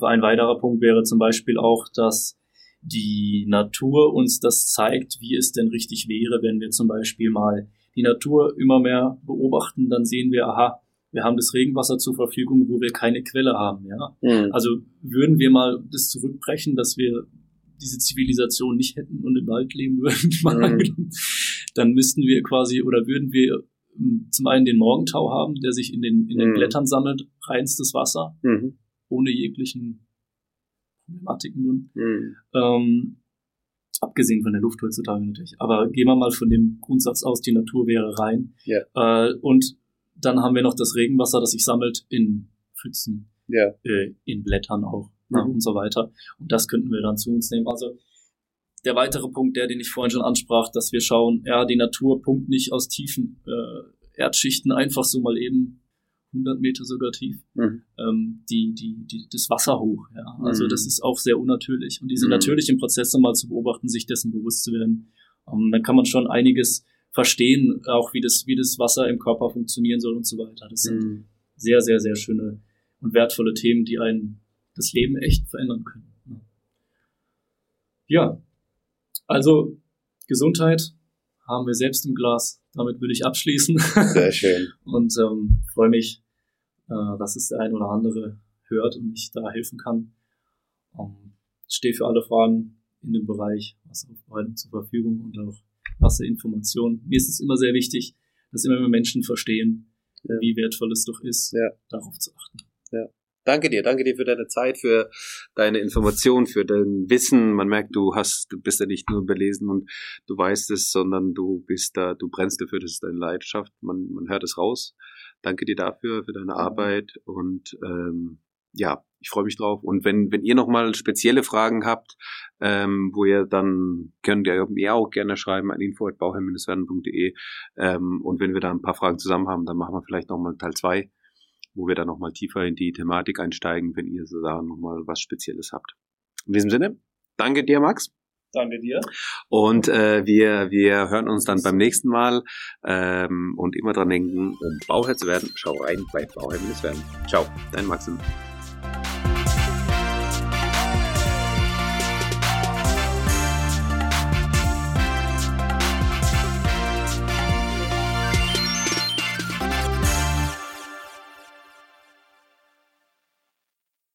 ein weiterer Punkt wäre zum Beispiel auch, dass die Natur uns das zeigt, wie es denn richtig wäre, wenn wir zum Beispiel mal die Natur immer mehr beobachten, dann sehen wir, aha, wir haben das Regenwasser zur Verfügung, wo wir keine Quelle haben, ja. Mhm. Also würden wir mal das zurückbrechen, dass wir diese Zivilisation nicht hätten und im Wald leben würden, mhm. dann müssten wir quasi oder würden wir ähm, zum einen den Morgentau haben, der sich in den, in den mhm. Blättern sammelt, reinstes Wasser, mhm. ohne jeglichen Problematiken nun. Mhm. Ähm, abgesehen von der Luft heutzutage natürlich. Aber gehen wir mal von dem Grundsatz aus, die Natur wäre rein. Yeah. Äh, und dann haben wir noch das Regenwasser, das sich sammelt in Pfützen, yeah. äh, in Blättern auch ne, mhm. und so weiter. Und das könnten wir dann zu uns nehmen. Also der weitere Punkt, der, den ich vorhin schon ansprach, dass wir schauen, ja, die Natur pumpt nicht aus tiefen äh, Erdschichten einfach so mal eben 100 Meter sogar tief, mhm. ähm, die, die, die, das Wasser hoch. Ja. Also mhm. das ist auch sehr unnatürlich. Und diese mhm. natürlichen Prozesse mal zu beobachten, sich dessen bewusst zu werden, ähm, dann kann man schon einiges verstehen, auch wie das, wie das Wasser im Körper funktionieren soll und so weiter. Das sind mhm. sehr, sehr, sehr schöne und wertvolle Themen, die einen das Leben echt verändern können. Ja, also Gesundheit haben wir selbst im Glas. Damit würde ich abschließen. Sehr schön. und ähm, freue mich, äh, dass es der ein oder andere hört und ich da helfen kann. Ähm, stehe für alle Fragen in dem Bereich Wasseraufbereitung zur Verfügung und auch Wasserinformation. Mir ist es immer sehr wichtig, dass immer mehr Menschen verstehen, ja. wie wertvoll es doch ist, ja. darauf zu achten. Ja. Danke dir, danke dir für deine Zeit, für deine Information, für dein Wissen. Man merkt, du hast, du bist ja nicht nur belesen und du weißt es, sondern du bist da, du brennst dafür, das ist deine Leidenschaft. Man, man hört es raus. Danke dir dafür, für deine Arbeit und ähm, ja, ich freue mich drauf. Und wenn, wenn ihr nochmal spezielle Fragen habt, ähm, wo ihr dann könnt ihr mir auch gerne schreiben an info.bauherr-werden.de ähm, und wenn wir da ein paar Fragen zusammen haben, dann machen wir vielleicht nochmal Teil zwei wo wir dann nochmal tiefer in die Thematik einsteigen, wenn ihr so da nochmal was Spezielles habt. In diesem Sinne, danke dir, Max. Danke dir. Und äh, wir, wir hören uns dann beim nächsten Mal ähm, und immer dran denken, um Bauherr zu werden, schau rein bei Bauherr werden. Ciao, dein Maxim.